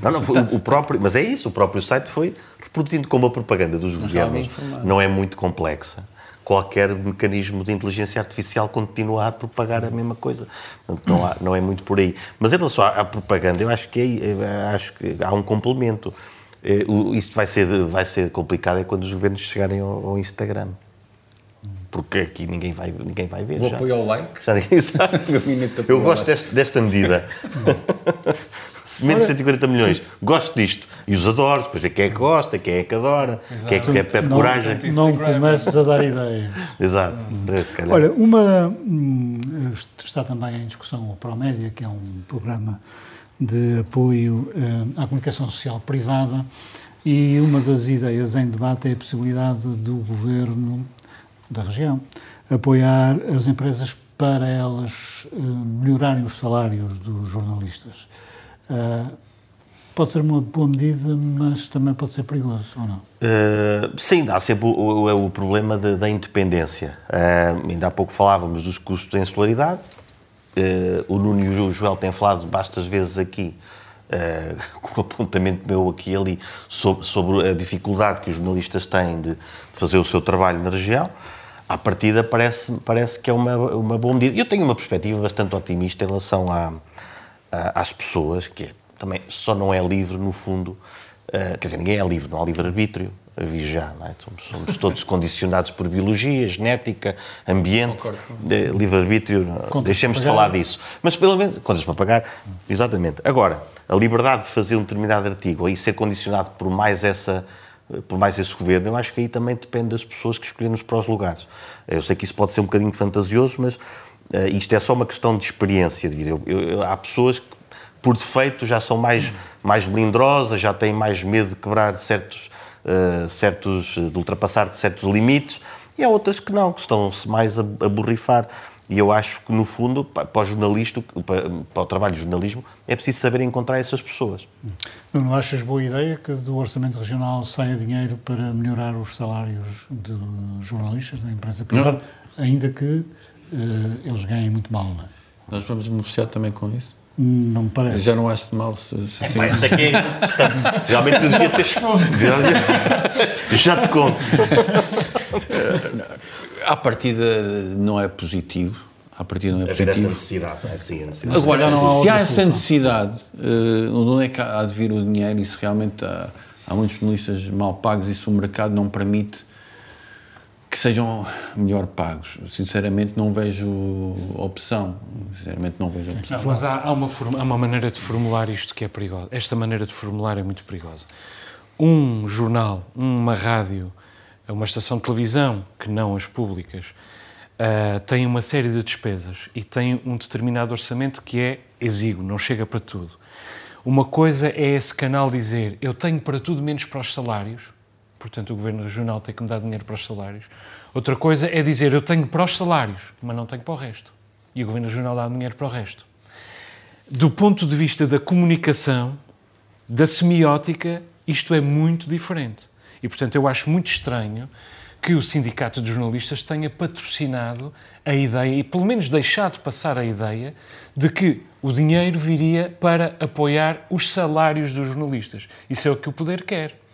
Não, não, foi o, próprio, mas é isso, o próprio site foi reproduzindo como a propaganda dos governos não é muito complexa qualquer mecanismo de inteligência artificial continua a propagar a mesma coisa. Portanto, não, há, não é muito por aí. Mas em relação à, à propaganda, eu acho que, é, acho que há um complemento. Eh, isto vai ser, vai ser complicado é quando os governos chegarem ao, ao Instagram. Porque aqui ninguém vai, ninguém vai ver. O apoio ao like? Já ninguém sabe. Eu gosto deste, desta medida. menos 140 milhões, gosto disto. E os adoro, depois é quem é que gosta, quem é que adora, Exato. quem é que é pede não, coragem. Não comeces a dar ideias. Exato. Hum. Olha, uma. Hum, está também em discussão o Promédia, que é um programa de apoio uh, à comunicação social privada, e uma das ideias em debate é a possibilidade do governo da região apoiar as empresas para elas uh, melhorarem os salários dos jornalistas. Uh, pode ser uma boa medida, mas também pode ser perigoso, ou não? Uh, sim, há sempre o, o, o problema de, da independência. ainda há pouco falávamos dos custos de insularidade. o Nuno e o Joel têm falado bastas vezes aqui Uh, com o apontamento meu aqui e ali sobre, sobre, a dificuldade que os jornalistas têm de, de, fazer o seu trabalho na região à partida parece, parece que é uma, uma boa medida. Eu tenho uma perspectiva bastante otimista em relação à, às pessoas, que também só não é livre, no fundo, uh, quer dizer, ninguém é livre, não há livre-arbítrio, já, é? somos, somos, todos condicionados por biologia, genética, ambiente, livre-arbítrio, deixemos de falar disso. Mas pelo menos, contas para pagar, exatamente. Agora, a liberdade de fazer um determinado artigo e ser condicionado por mais essa por mais esse governo, eu acho que aí também depende das pessoas que escolhermos para os lugares. Eu sei que isso pode ser um bocadinho fantasioso, mas uh, isto é só uma questão de experiência. De eu, eu, há pessoas que, por defeito, já são mais, mais melindrosas, já têm mais medo de quebrar certos, uh, certos, de ultrapassar certos limites, e há outras que não, que estão-se mais a, a borrifar. E eu acho que, no fundo, para o jornalista, para, para o trabalho de jornalismo, é preciso saber encontrar essas pessoas. Não achas boa ideia que do Orçamento Regional saia dinheiro para melhorar os salários de jornalistas da imprensa privada, ainda que eles ganhem muito mal, não é? Nós vamos beneficiar também com isso? Não me parece. Já não acho mal se, se assim. Essa aqui é Realmente eu devia ter. Já, já te conto. À partida não é positivo. À partida não é positivo. essa necessidade. É, sim, a necessidade. Agora, não se há essa necessidade, uh, onde é que há de vir o dinheiro e se realmente há, há muitos jornalistas mal pagos e se o mercado não permite que sejam melhor pagos. Sinceramente, não vejo opção. Sinceramente, não vejo opção. Não, mas há, há, uma, há uma maneira de formular isto que é perigosa. Esta maneira de formular é muito perigosa. Um jornal, uma rádio, uma estação de televisão, que não as públicas, uh, tem uma série de despesas e tem um determinado orçamento que é exíguo, não chega para tudo. Uma coisa é esse canal dizer eu tenho para tudo menos para os salários, portanto o Governo Regional tem que me dar dinheiro para os salários. Outra coisa é dizer eu tenho para os salários, mas não tenho para o resto. E o Governo Regional dá dinheiro para o resto. Do ponto de vista da comunicação, da semiótica, isto é muito diferente. E, portanto, eu acho muito estranho que o Sindicato de Jornalistas tenha patrocinado a ideia, e pelo menos deixado passar a ideia, de que o dinheiro viria para apoiar os salários dos jornalistas. Isso é o que o poder quer.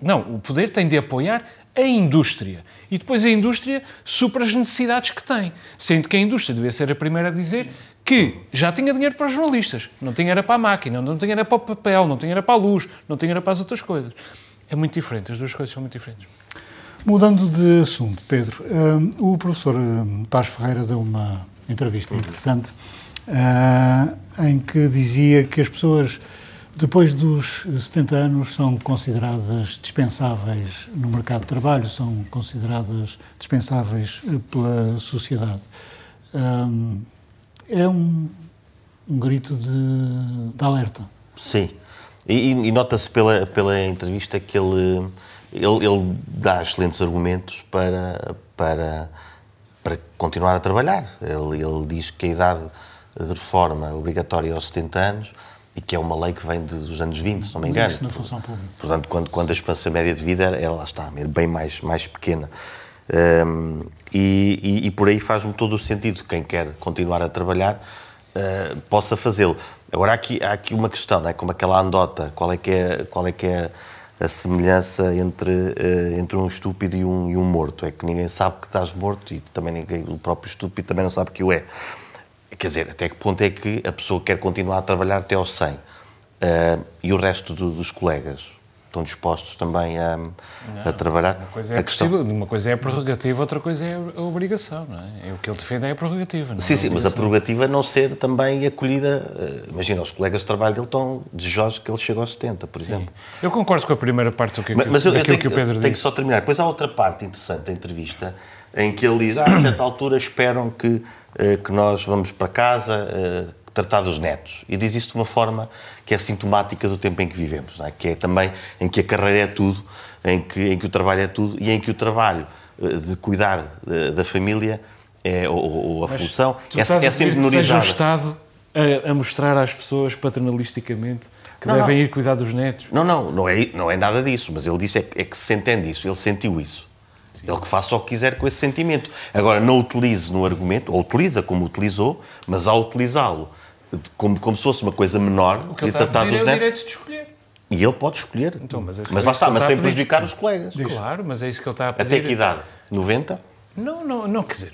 Não, o poder tem de apoiar a indústria. E depois a indústria supra as necessidades que tem. Sendo que a indústria devia ser a primeira a dizer que já tinha dinheiro para os jornalistas. Não tinha era para a máquina, não tinha era para o papel, não tinha era para a luz, não tinha era para as outras coisas. É muito diferente, as duas coisas são muito diferentes. Mudando de assunto, Pedro, um, o professor Paz Ferreira deu uma entrevista interessante uh, em que dizia que as pessoas depois dos 70 anos são consideradas dispensáveis no mercado de trabalho, são consideradas dispensáveis eh, pela sociedade. É um, um grito de, de, alerta. Sim, e, e nota-se pela, pela entrevista que ele ele, ele dá excelentes argumentos para, para, para continuar a trabalhar. Ele, ele diz que a idade de reforma obrigatória aos 70 anos e que é uma lei que vem dos anos 20, se não me engano. Isso na função pública. Portanto, quando, quando a esperança média de vida, ela está bem mais, mais pequena. Um, e, e, e, por aí faz-me todo o sentido. Quem quer continuar a trabalhar uh, possa fazê-lo. Agora, há aqui, há aqui uma questão, é? como aquela andota, qual é que é, qual é, que é a semelhança entre, uh, entre um estúpido e um, e um morto. É que ninguém sabe que estás morto e também ninguém, o próprio estúpido também não sabe que o é. Quer dizer, até que ponto é que a pessoa quer continuar a trabalhar até aos 100? Uh, eh, e o resto do, dos colegas? estão dispostos também a, não, a trabalhar. Uma coisa, é a questão... uma coisa é a prerrogativa, outra coisa é a obrigação, não é? é o que ele defende é a prerrogativa. Não sim, é sim, mas a prerrogativa não ser também acolhida. Eh, imagina, os colegas de trabalho dele estão desejosos que ele chegue aos 70, por sim. exemplo. Eu concordo com a primeira parte do que, mas, mas eu, eu tenho, que o Pedro disse. Tenho que só terminar. Depois há outra parte interessante da entrevista em que ele diz: ah, a certa altura esperam que, que nós vamos para casa, eh, tratar dos netos. E diz isso de uma forma que é sintomática do tempo em que vivemos, é? que é também em que a carreira é tudo, em que, em que o trabalho é tudo e em que o trabalho eh, de cuidar eh, da família é, ou, ou a Mas função é, é sempre minorizada. seja o Estado a, a, mostrar às pessoas paternalisticamente que não, devem não. ir cuidar dos netos. Não, não, não é, não é nada disso, mas ele disse é que, é que se entende isso, ele sentiu isso. Ele que faça o que quiser com esse sentimento. Agora, não utilize no argumento, ou utiliza como utilizou, mas ao utilizá-lo como, como se fosse uma coisa menor o que ele e tratar dos é netos. direito de escolher. E ele pode escolher. Então, mas, mas lá está, mas sem prejudicar os colegas. Claro, mas é isso que ele está a pedir. Até que idade? 90? Não, não, não, quer dizer,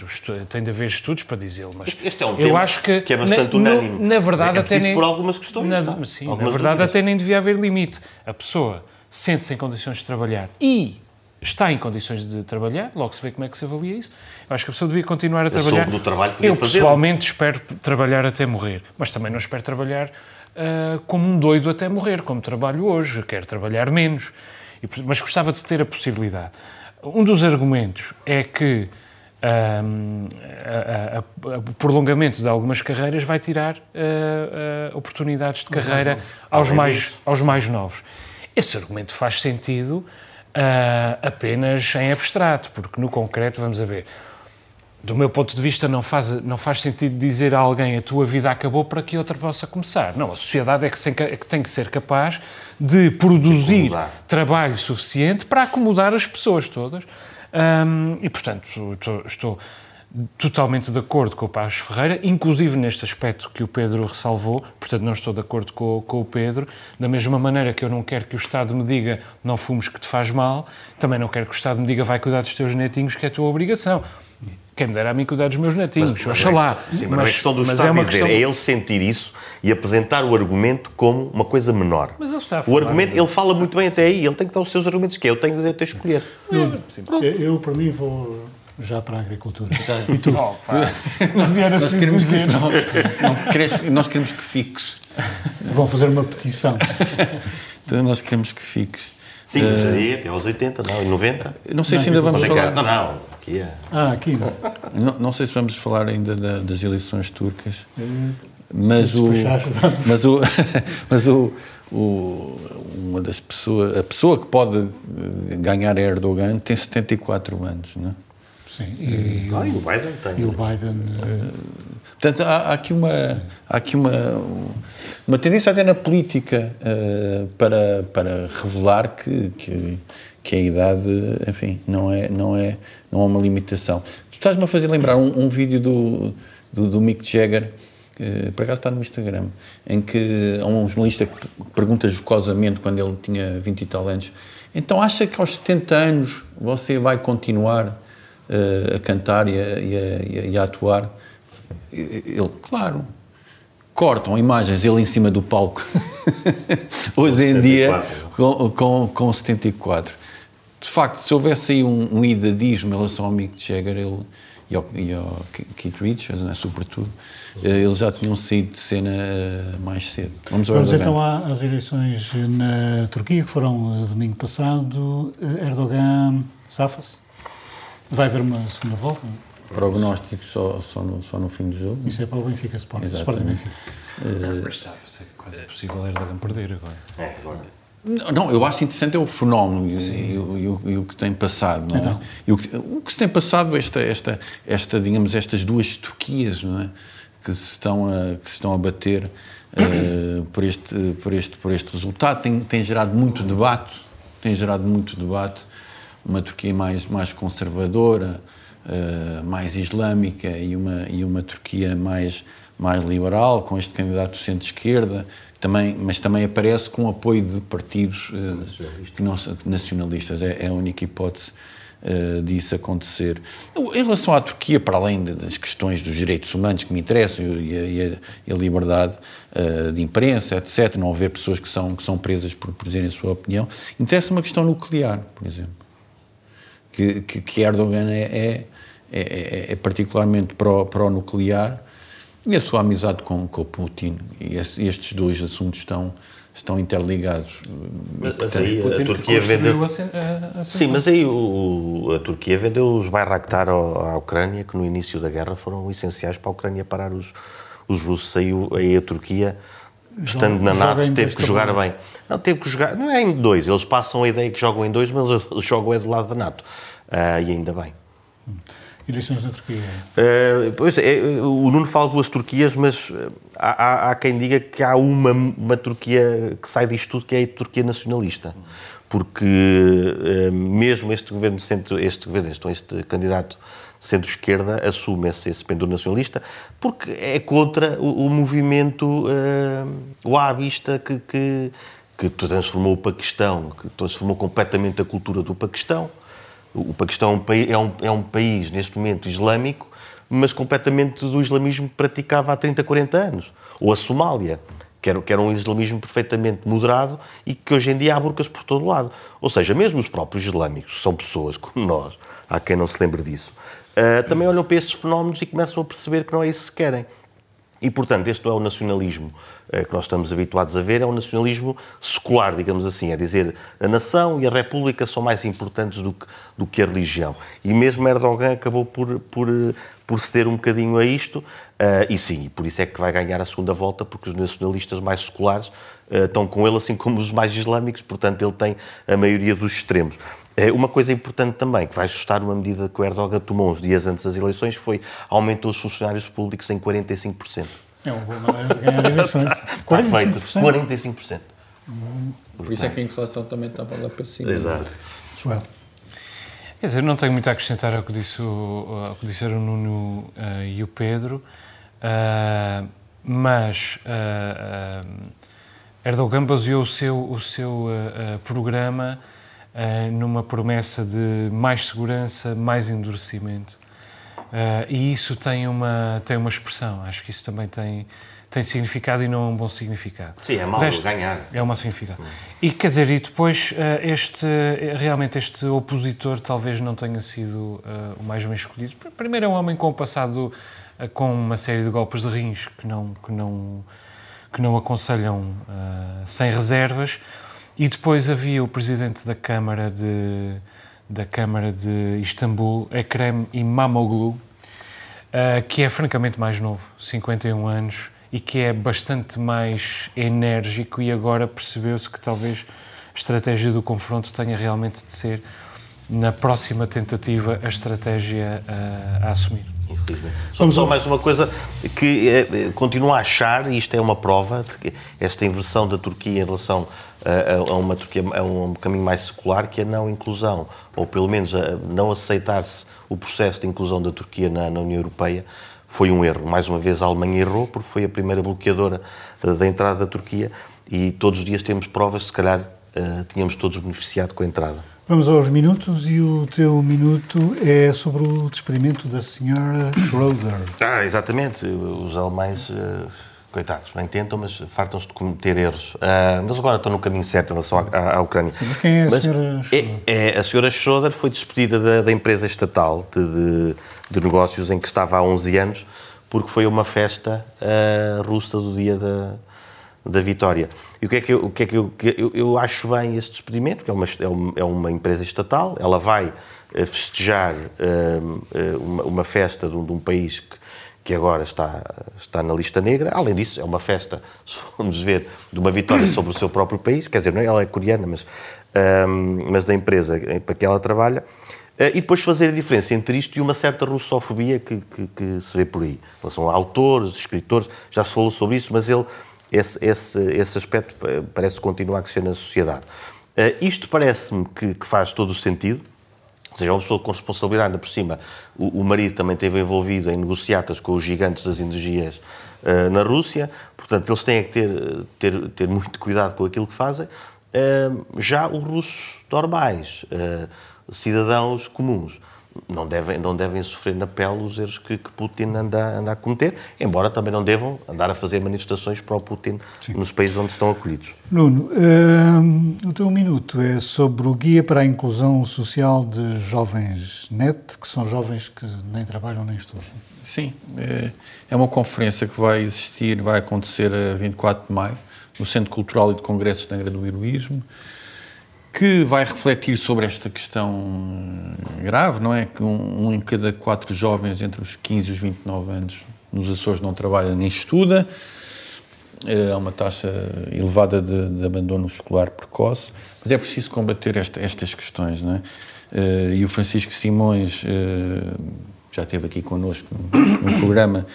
tem de haver estudos para dizê-lo, mas este, este é um eu tema acho que, que é bastante na, unânime. Na, na verdade, é até nem, por algumas questões. Na, sim, algumas na verdade, dúvidas. até nem devia haver limite. A pessoa sente-se em condições de trabalhar e está em condições de trabalhar, logo se vê como é que se avalia isso. Eu acho que a pessoa devia continuar a trabalhar. Do trabalho eu pessoalmente espero trabalhar até morrer, mas também não espero trabalhar uh, como um doido até morrer, como trabalho hoje. Quero trabalhar menos, mas gostava de ter a possibilidade. Um dos argumentos é que um, a, a, a, o prolongamento de algumas carreiras vai tirar uh, oportunidades de carreira aos mais, aos mais novos. Esse argumento faz sentido uh, apenas em abstrato, porque no concreto, vamos a ver, do meu ponto de vista, não faz, não faz sentido dizer a alguém a tua vida acabou para que outra possa começar. Não, a sociedade é que, é tem que ser capaz de produzir trabalho suficiente para acomodar as pessoas todas. Um, e, portanto, estou, estou totalmente de acordo com o Paz Ferreira, inclusive neste aspecto que o Pedro ressalvou, portanto não estou de acordo com, com, o Pedro, da mesma maneira que eu não quero que o Estado me diga não fumes que te faz mal, também não quero que o Estado me diga vai cuidar dos teus netinhos que é a tua obrigação. Quem me dera a mim cuidar dos meus netinhos, mas, oxalá. Sim, mas, mas a questão do Estado é uma dizer, questão... é ele sentir isso e apresentar o argumento como uma coisa menor. Mas ele está a falar O argumento, de... ele fala muito bem até aí, ele tem que dar os seus argumentos, que é, eu tenho o direito a escolher. Eu, eu, eu, para mim, vou já para a agricultura. E tu? Oh, Se não vier a nós queremos que, não, não, nós queremos que fiques. Vão fazer uma petição. então nós queremos que fiques. Sim, mas uh, aí até aos 80, não, em 90. Não sei não, se ainda vamos falar. Não, não, aqui é. Ah, aqui não. não. Não sei se vamos falar ainda da, das eleições turcas. Hum, mas, o, mas o. Mas o. o uma das pessoas, a pessoa que pode ganhar Erdogan tem 74 anos, não é? Sim. E, ah, e o Biden tem. E o Biden. Uh, portanto, há, há, aqui uma, há aqui uma, uma tendência até na política uh, para, para revelar que, que, que, a idade, enfim, não é, não é, não é uma limitação. Tu estás-me a fazer lembrar um, um vídeo do, do, do Mick Jagger que por acaso está no Instagram, em que há um jornalista que pergunta jocosamente, quando ele tinha 20 e tal anos, então acha que aos 70 anos você vai continuar uh, a cantar e a, e, a, e a, atuar. Ele, claro, cortam imagens ele em cima do palco, hoje em dia, com, com, com 74. De facto, se houvesse aí um, um idadismo em relação ao Mick Jagger ele, e, ao, e ao Keith Richards, né, sobretudo, uh, eles já tinham saído de cena uh, mais cedo. Vamos, Vamos então às eleições na Turquia, que foram domingo passado. Erdogan safa-se? Vai haver uma segunda volta? Prognóstico só, só, no, só no fim do jogo. Isso é para o Benfica Sport. Sporting Benfica. Uh, é quase possível Erdogan perder agora. É, agora. Não, eu acho interessante é o fenómeno e, e, e, o, e, o, que tem passado, não é? Então. E o, que, o que se tem passado, esta, esta, esta, digamos, estas duas Turquias, não é? Que se estão a, que se estão a bater uh, por, este, por, este, por este resultado, tem, tem gerado muito debate, tem gerado muito debate uma Turquia mais, mais conservadora, uh, mais islâmica e uma, e uma Turquia mais, mais liberal, com este candidato centro-esquerda, também, mas também aparece com apoio de partidos uh, nacionalistas. nacionalistas. É, é, a única hipótese uh, disso acontecer. Em relação à Turquia, para além das questões dos direitos humanos que me interessam e a, e e a liberdade uh, de imprensa, etc., não haver pessoas que são, que são presas por, por dizerem a sua opinião, interessa uma questão nuclear, por exemplo que, que, que Erdogan é, é, é, é particularmente pró-nuclear pró e a sua amizade com, com Putin. E estes dois assuntos estão, estão interligados. Mas, portanto, aí a Turquia vendeu. A, a, a Sim, mas aí o, a Turquia vendeu os Bayraktar à Ucrânia, que no início da guerra foram essenciais para a Ucrânia parar os, os russos saiu aí a Turquia estando na NATO, teve que jogar bem. Não, teve que jogar, não é em dois, eles passam a ideia que jogam em dois, mas eles jogam é do lado da NATO. Uh, e ainda bem. Eleições na Turquia? Uh, pois é, o Nuno fala duas Turquias, mas há, há, há, quem diga que há uma, uma Turquia que sai disto tudo, que é a Turquia nacionalista. Porque uh, mesmo este governo, este governo, este, este candidato centro-esquerda assume esse, esse pendor nacionalista porque é contra o, o movimento uh, que, que, que transformou o Paquistão, que transformou completamente a cultura do Paquistão o Paquistão é um, país, é, um, é um país, neste momento, islâmico, mas completamente do islamismo que praticava há 30, 40 anos. Ou a Somália, que era, que era um islamismo perfeitamente moderado e que hoje em dia há burcas por todo lado. Ou seja, mesmo os próprios islâmicos, são pessoas como nós, há quem não se lembre disso, uh, também olham para esses fenómenos e começam a perceber que não é isso que querem. E, portanto, este não é o nacionalismo eh, que nós estamos habituados a ver, é o nacionalismo secular, digamos assim, é dizer, a nação e a república são mais importantes do que, do que a religião. E mesmo Erdogan acabou por, por, por ceder um bocadinho a isto, uh, e sim, por isso é que vai ganhar a segunda volta, porque os nacionalistas mais seculares estão com ele, assim como os mais islâmicos, portanto, ele tem a maioria dos extremos. É uma coisa importante também, que vai ajustar uma medida que o Erdogan tomou uns dias antes das eleições, foi aumentou os funcionários públicos em 45%. É uma boa maneira de ganhar eleições. 45%? 45%. Hum, por isso é que a inflação também está lá para cima. Exato. Joel. Quer dizer, não tenho muito a acrescentar ao que, disse o, ao que disseram o Nuno uh, e o Pedro, uh, mas uh, Erdogan baseou o seu, o seu programa uh, numa promessa de mais segurança, mais endurecimento. Uh, e isso tem uma, tem uma expressão, acho que isso também tem, tem significado e não é um bom significado. Sim, é mau resto, ganhar. É um mau significado. Hum. E quer dizer, e depois uh, este, realmente este opositor talvez não tenha sido uh, o mais bem escolhido. Primeiro é um homem com passado uh, com uma série de golpes de rins que não, que não, que não aconselham sem reservas. E depois havia o presidente da Câmara de, da Câmara de Istambul, Ekrem Imamoglu, uh, que é francamente mais novo, 51 anos, e que é bastante mais enérgico e agora percebeu-se que talvez a estratégia do confronto tenha realmente de ser, na próxima tentativa, a estratégia uh, a assumir. Vamos só mais uma coisa que é, continuo a achar, e isto é uma prova, de que esta inversão da Turquia em relação a, a, uma Turquia, a um caminho mais secular que a não inclusão, ou pelo menos a não aceitar-se o processo de inclusão da Turquia na, na, União Europeia, foi um erro. Mais uma vez a Alemanha errou, porque foi a primeira bloqueadora eh, da entrada da Turquia e todos os dias temos provas, se calhar uh, tínhamos todos beneficiado com a entrada. Vamos aos minutos e o teu minuto é sobre o despedimento da senhora Schroeder. Ah, exatamente. Os alemães uh, coitados, bem tentam, mas fartam-se de cometer erros. Uh, mas agora estão no caminho certo em relação à, à, à Ucrânia. Sim, mas quem é a mas senhora Schroeder? É, é, a senhora Schroeder foi despedida da, da empresa estatal de, de, de, negócios em que estava há 11 anos, porque foi uma festa uh, russa do dia da, da vitória. E o que é que eu, o que é que eu, eu, eu acho bem esse despedimento, que é uma, é uma empresa estatal, ela vai eh, festejar uh, uma, uma, festa de um, de um país que que agora está, está na lista negra. Além disso, é uma festa, se formos ver, de uma vitória sobre o seu próprio país, quer dizer, não é, ela é coreana, mas, um, mas da empresa para que ela trabalha. Uh, e depois fazer a diferença entre isto e uma certa russofobia que, que, que se vê por aí. Em relação a autores, escritores, já se falou sobre isso, mas ele, esse, esse, esse aspecto parece continuar a crescer na sociedade. Uh, isto parece-me que, que faz todo o sentido, ou seja, uma pessoa com responsabilidade, ainda por cima, o, o marido também esteve envolvido em negociatas com os gigantes das energias uh, na Rússia, portanto, eles têm que ter, ter, ter muito cuidado com aquilo que fazem. Uh, já os russos normais, uh, cidadãos comuns, não devem, não devem sofrer na pele os erros que, que Putin anda, anda, a cometer, embora também não devam andar a fazer manifestações para o Putin Sim. nos países onde estão acolhidos. Nuno, uh, o teu minuto é sobre o Guia para a Inclusão Social de Jovens NET, que são jovens que nem trabalham nem estudam. Sim, é, é uma conferência que vai existir, vai acontecer a 24 de maio, no Centro Cultural e de Congressos da Angra do Heroísmo que vai refletir sobre esta questão grave, não é? Que um, um, em cada quatro jovens entre os 15 e os 29 anos nos Açores não trabalha nem estuda. Eh, há uma taxa elevada de, de, abandono escolar precoce, mas é preciso combater esta, estas questões. Não é? Eh, e o Francisco Simões já esteve aqui connosco no, programa,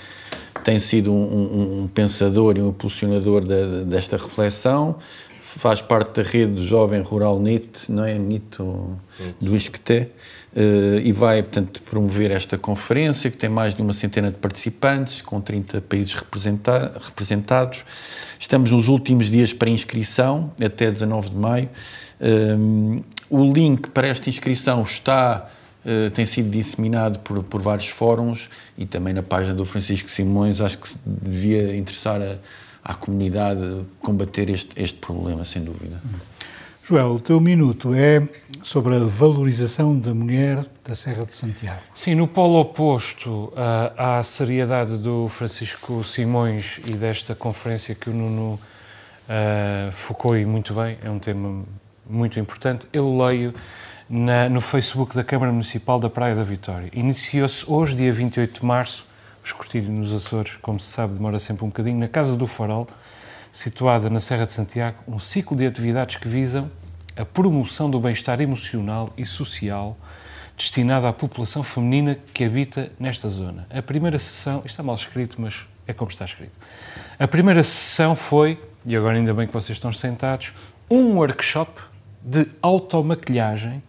tem sido um, um, um, pensador e um impulsionador de, desta reflexão, faz parte da rede do Jovem Rural NIT, não é? NIT do ISCTE, Uh, e vai, portanto, promover esta conferência que tem mais de uma centena de participantes, com 30 países representa representados. Estamos nos últimos dias para inscrição, até 19 de maio. Uh, o link para esta inscrição está Uh, tem sido disseminado por, por vários fóruns e também na página do Francisco Simões. Acho que devia interessar a, à comunidade combater este, este problema, sem dúvida. Joel, o teu minuto é sobre a valorização da mulher da Serra de Santiago. Sim, no polo oposto uh, à seriedade do Francisco Simões e desta conferência que o Nuno uh, focou e muito bem, é um tema muito importante. Eu leio na, no Facebook da Câmara Municipal da Praia da Vitória. Iniciou-se hoje, dia 28 de março, o escrutínio nos Açores, como se sabe, demora sempre um bocadinho, na Casa do Farol, situada na Serra de Santiago, um ciclo de atividades que visam a promoção do bem-estar emocional e social destinado à população feminina que habita nesta zona. A primeira sessão, isto está mal escrito, mas é como está escrito. A primeira sessão foi, e agora ainda bem que vocês estão sentados, um workshop de automaquilhagem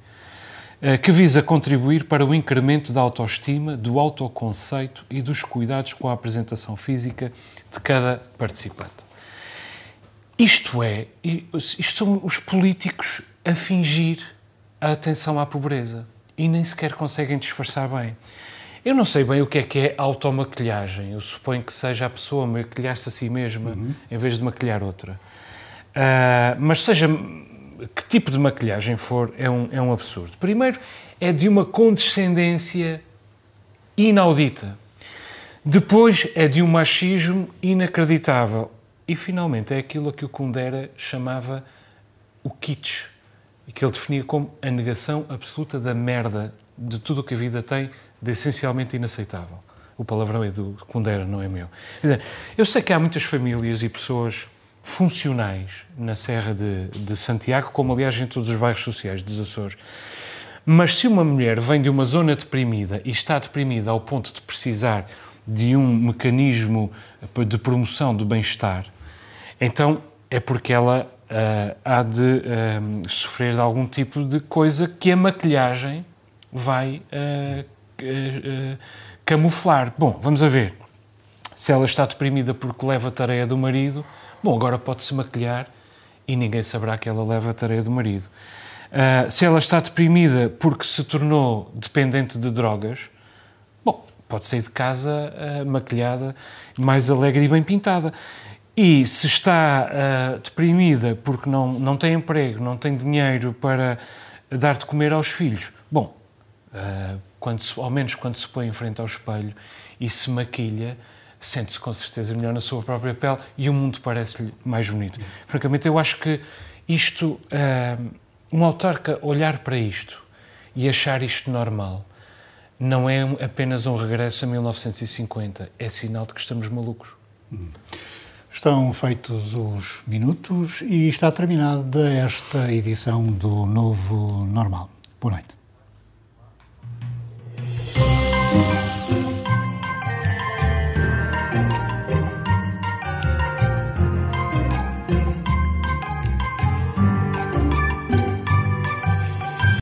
que visa contribuir para o incremento da autoestima, do autoconceito e dos cuidados com a apresentação física de cada participante. Isto é, isto são os políticos a fingir a atenção à pobreza e nem sequer conseguem disfarçar bem. Eu não sei bem o que é que é automaquilhagem. Eu suponho que seja a pessoa maquilhar-se a si mesma uhum. em vez de maquilhar outra. Uh, mas seja que tipo de maquilhagem for, é um, é um absurdo. Primeiro, é de uma condescendência inaudita. Depois, é de um machismo inacreditável. E, finalmente, é aquilo a que o Kundera chamava o kitsch, e que ele definia como a negação absoluta da merda, de tudo o que a vida tem, de essencialmente inaceitável. O palavrão é do Kundera, não é meu. Eu sei que há muitas famílias e pessoas funcionais na Serra de, de, Santiago, como aliás em todos os bairros sociais dos Açores. Mas se uma mulher vem de uma zona deprimida e está deprimida ao ponto de precisar de um mecanismo de promoção do bem-estar, então é porque ela uh, há de uh, sofrer de algum tipo de coisa que a maquilhagem vai uh, camuflar. Bom, vamos a ver. Se ela está deprimida porque leva a tarefa do marido, Bom, agora pode-se maquilhar e ninguém saberá que ela leva a tarefa do marido. Uh, se ela está deprimida porque se tornou dependente de drogas, bom, pode sair de casa uh, maquilhada, mais alegre e bem pintada. E se está uh, deprimida porque não, não tem emprego, não tem dinheiro para dar de comer aos filhos, bom, quando se, ao menos quando se põe em frente ao espelho e se maquilha, sente-se com certeza melhor na sua própria pele e o mundo parece-lhe mais bonito. Francamente, eu acho que isto, uh, um autarca olhar para isto e achar isto normal, não é apenas um regresso a 1950, é sinal de que estamos malucos. Estão feitos os minutos e está terminada esta edição do Novo Normal. Boa noite.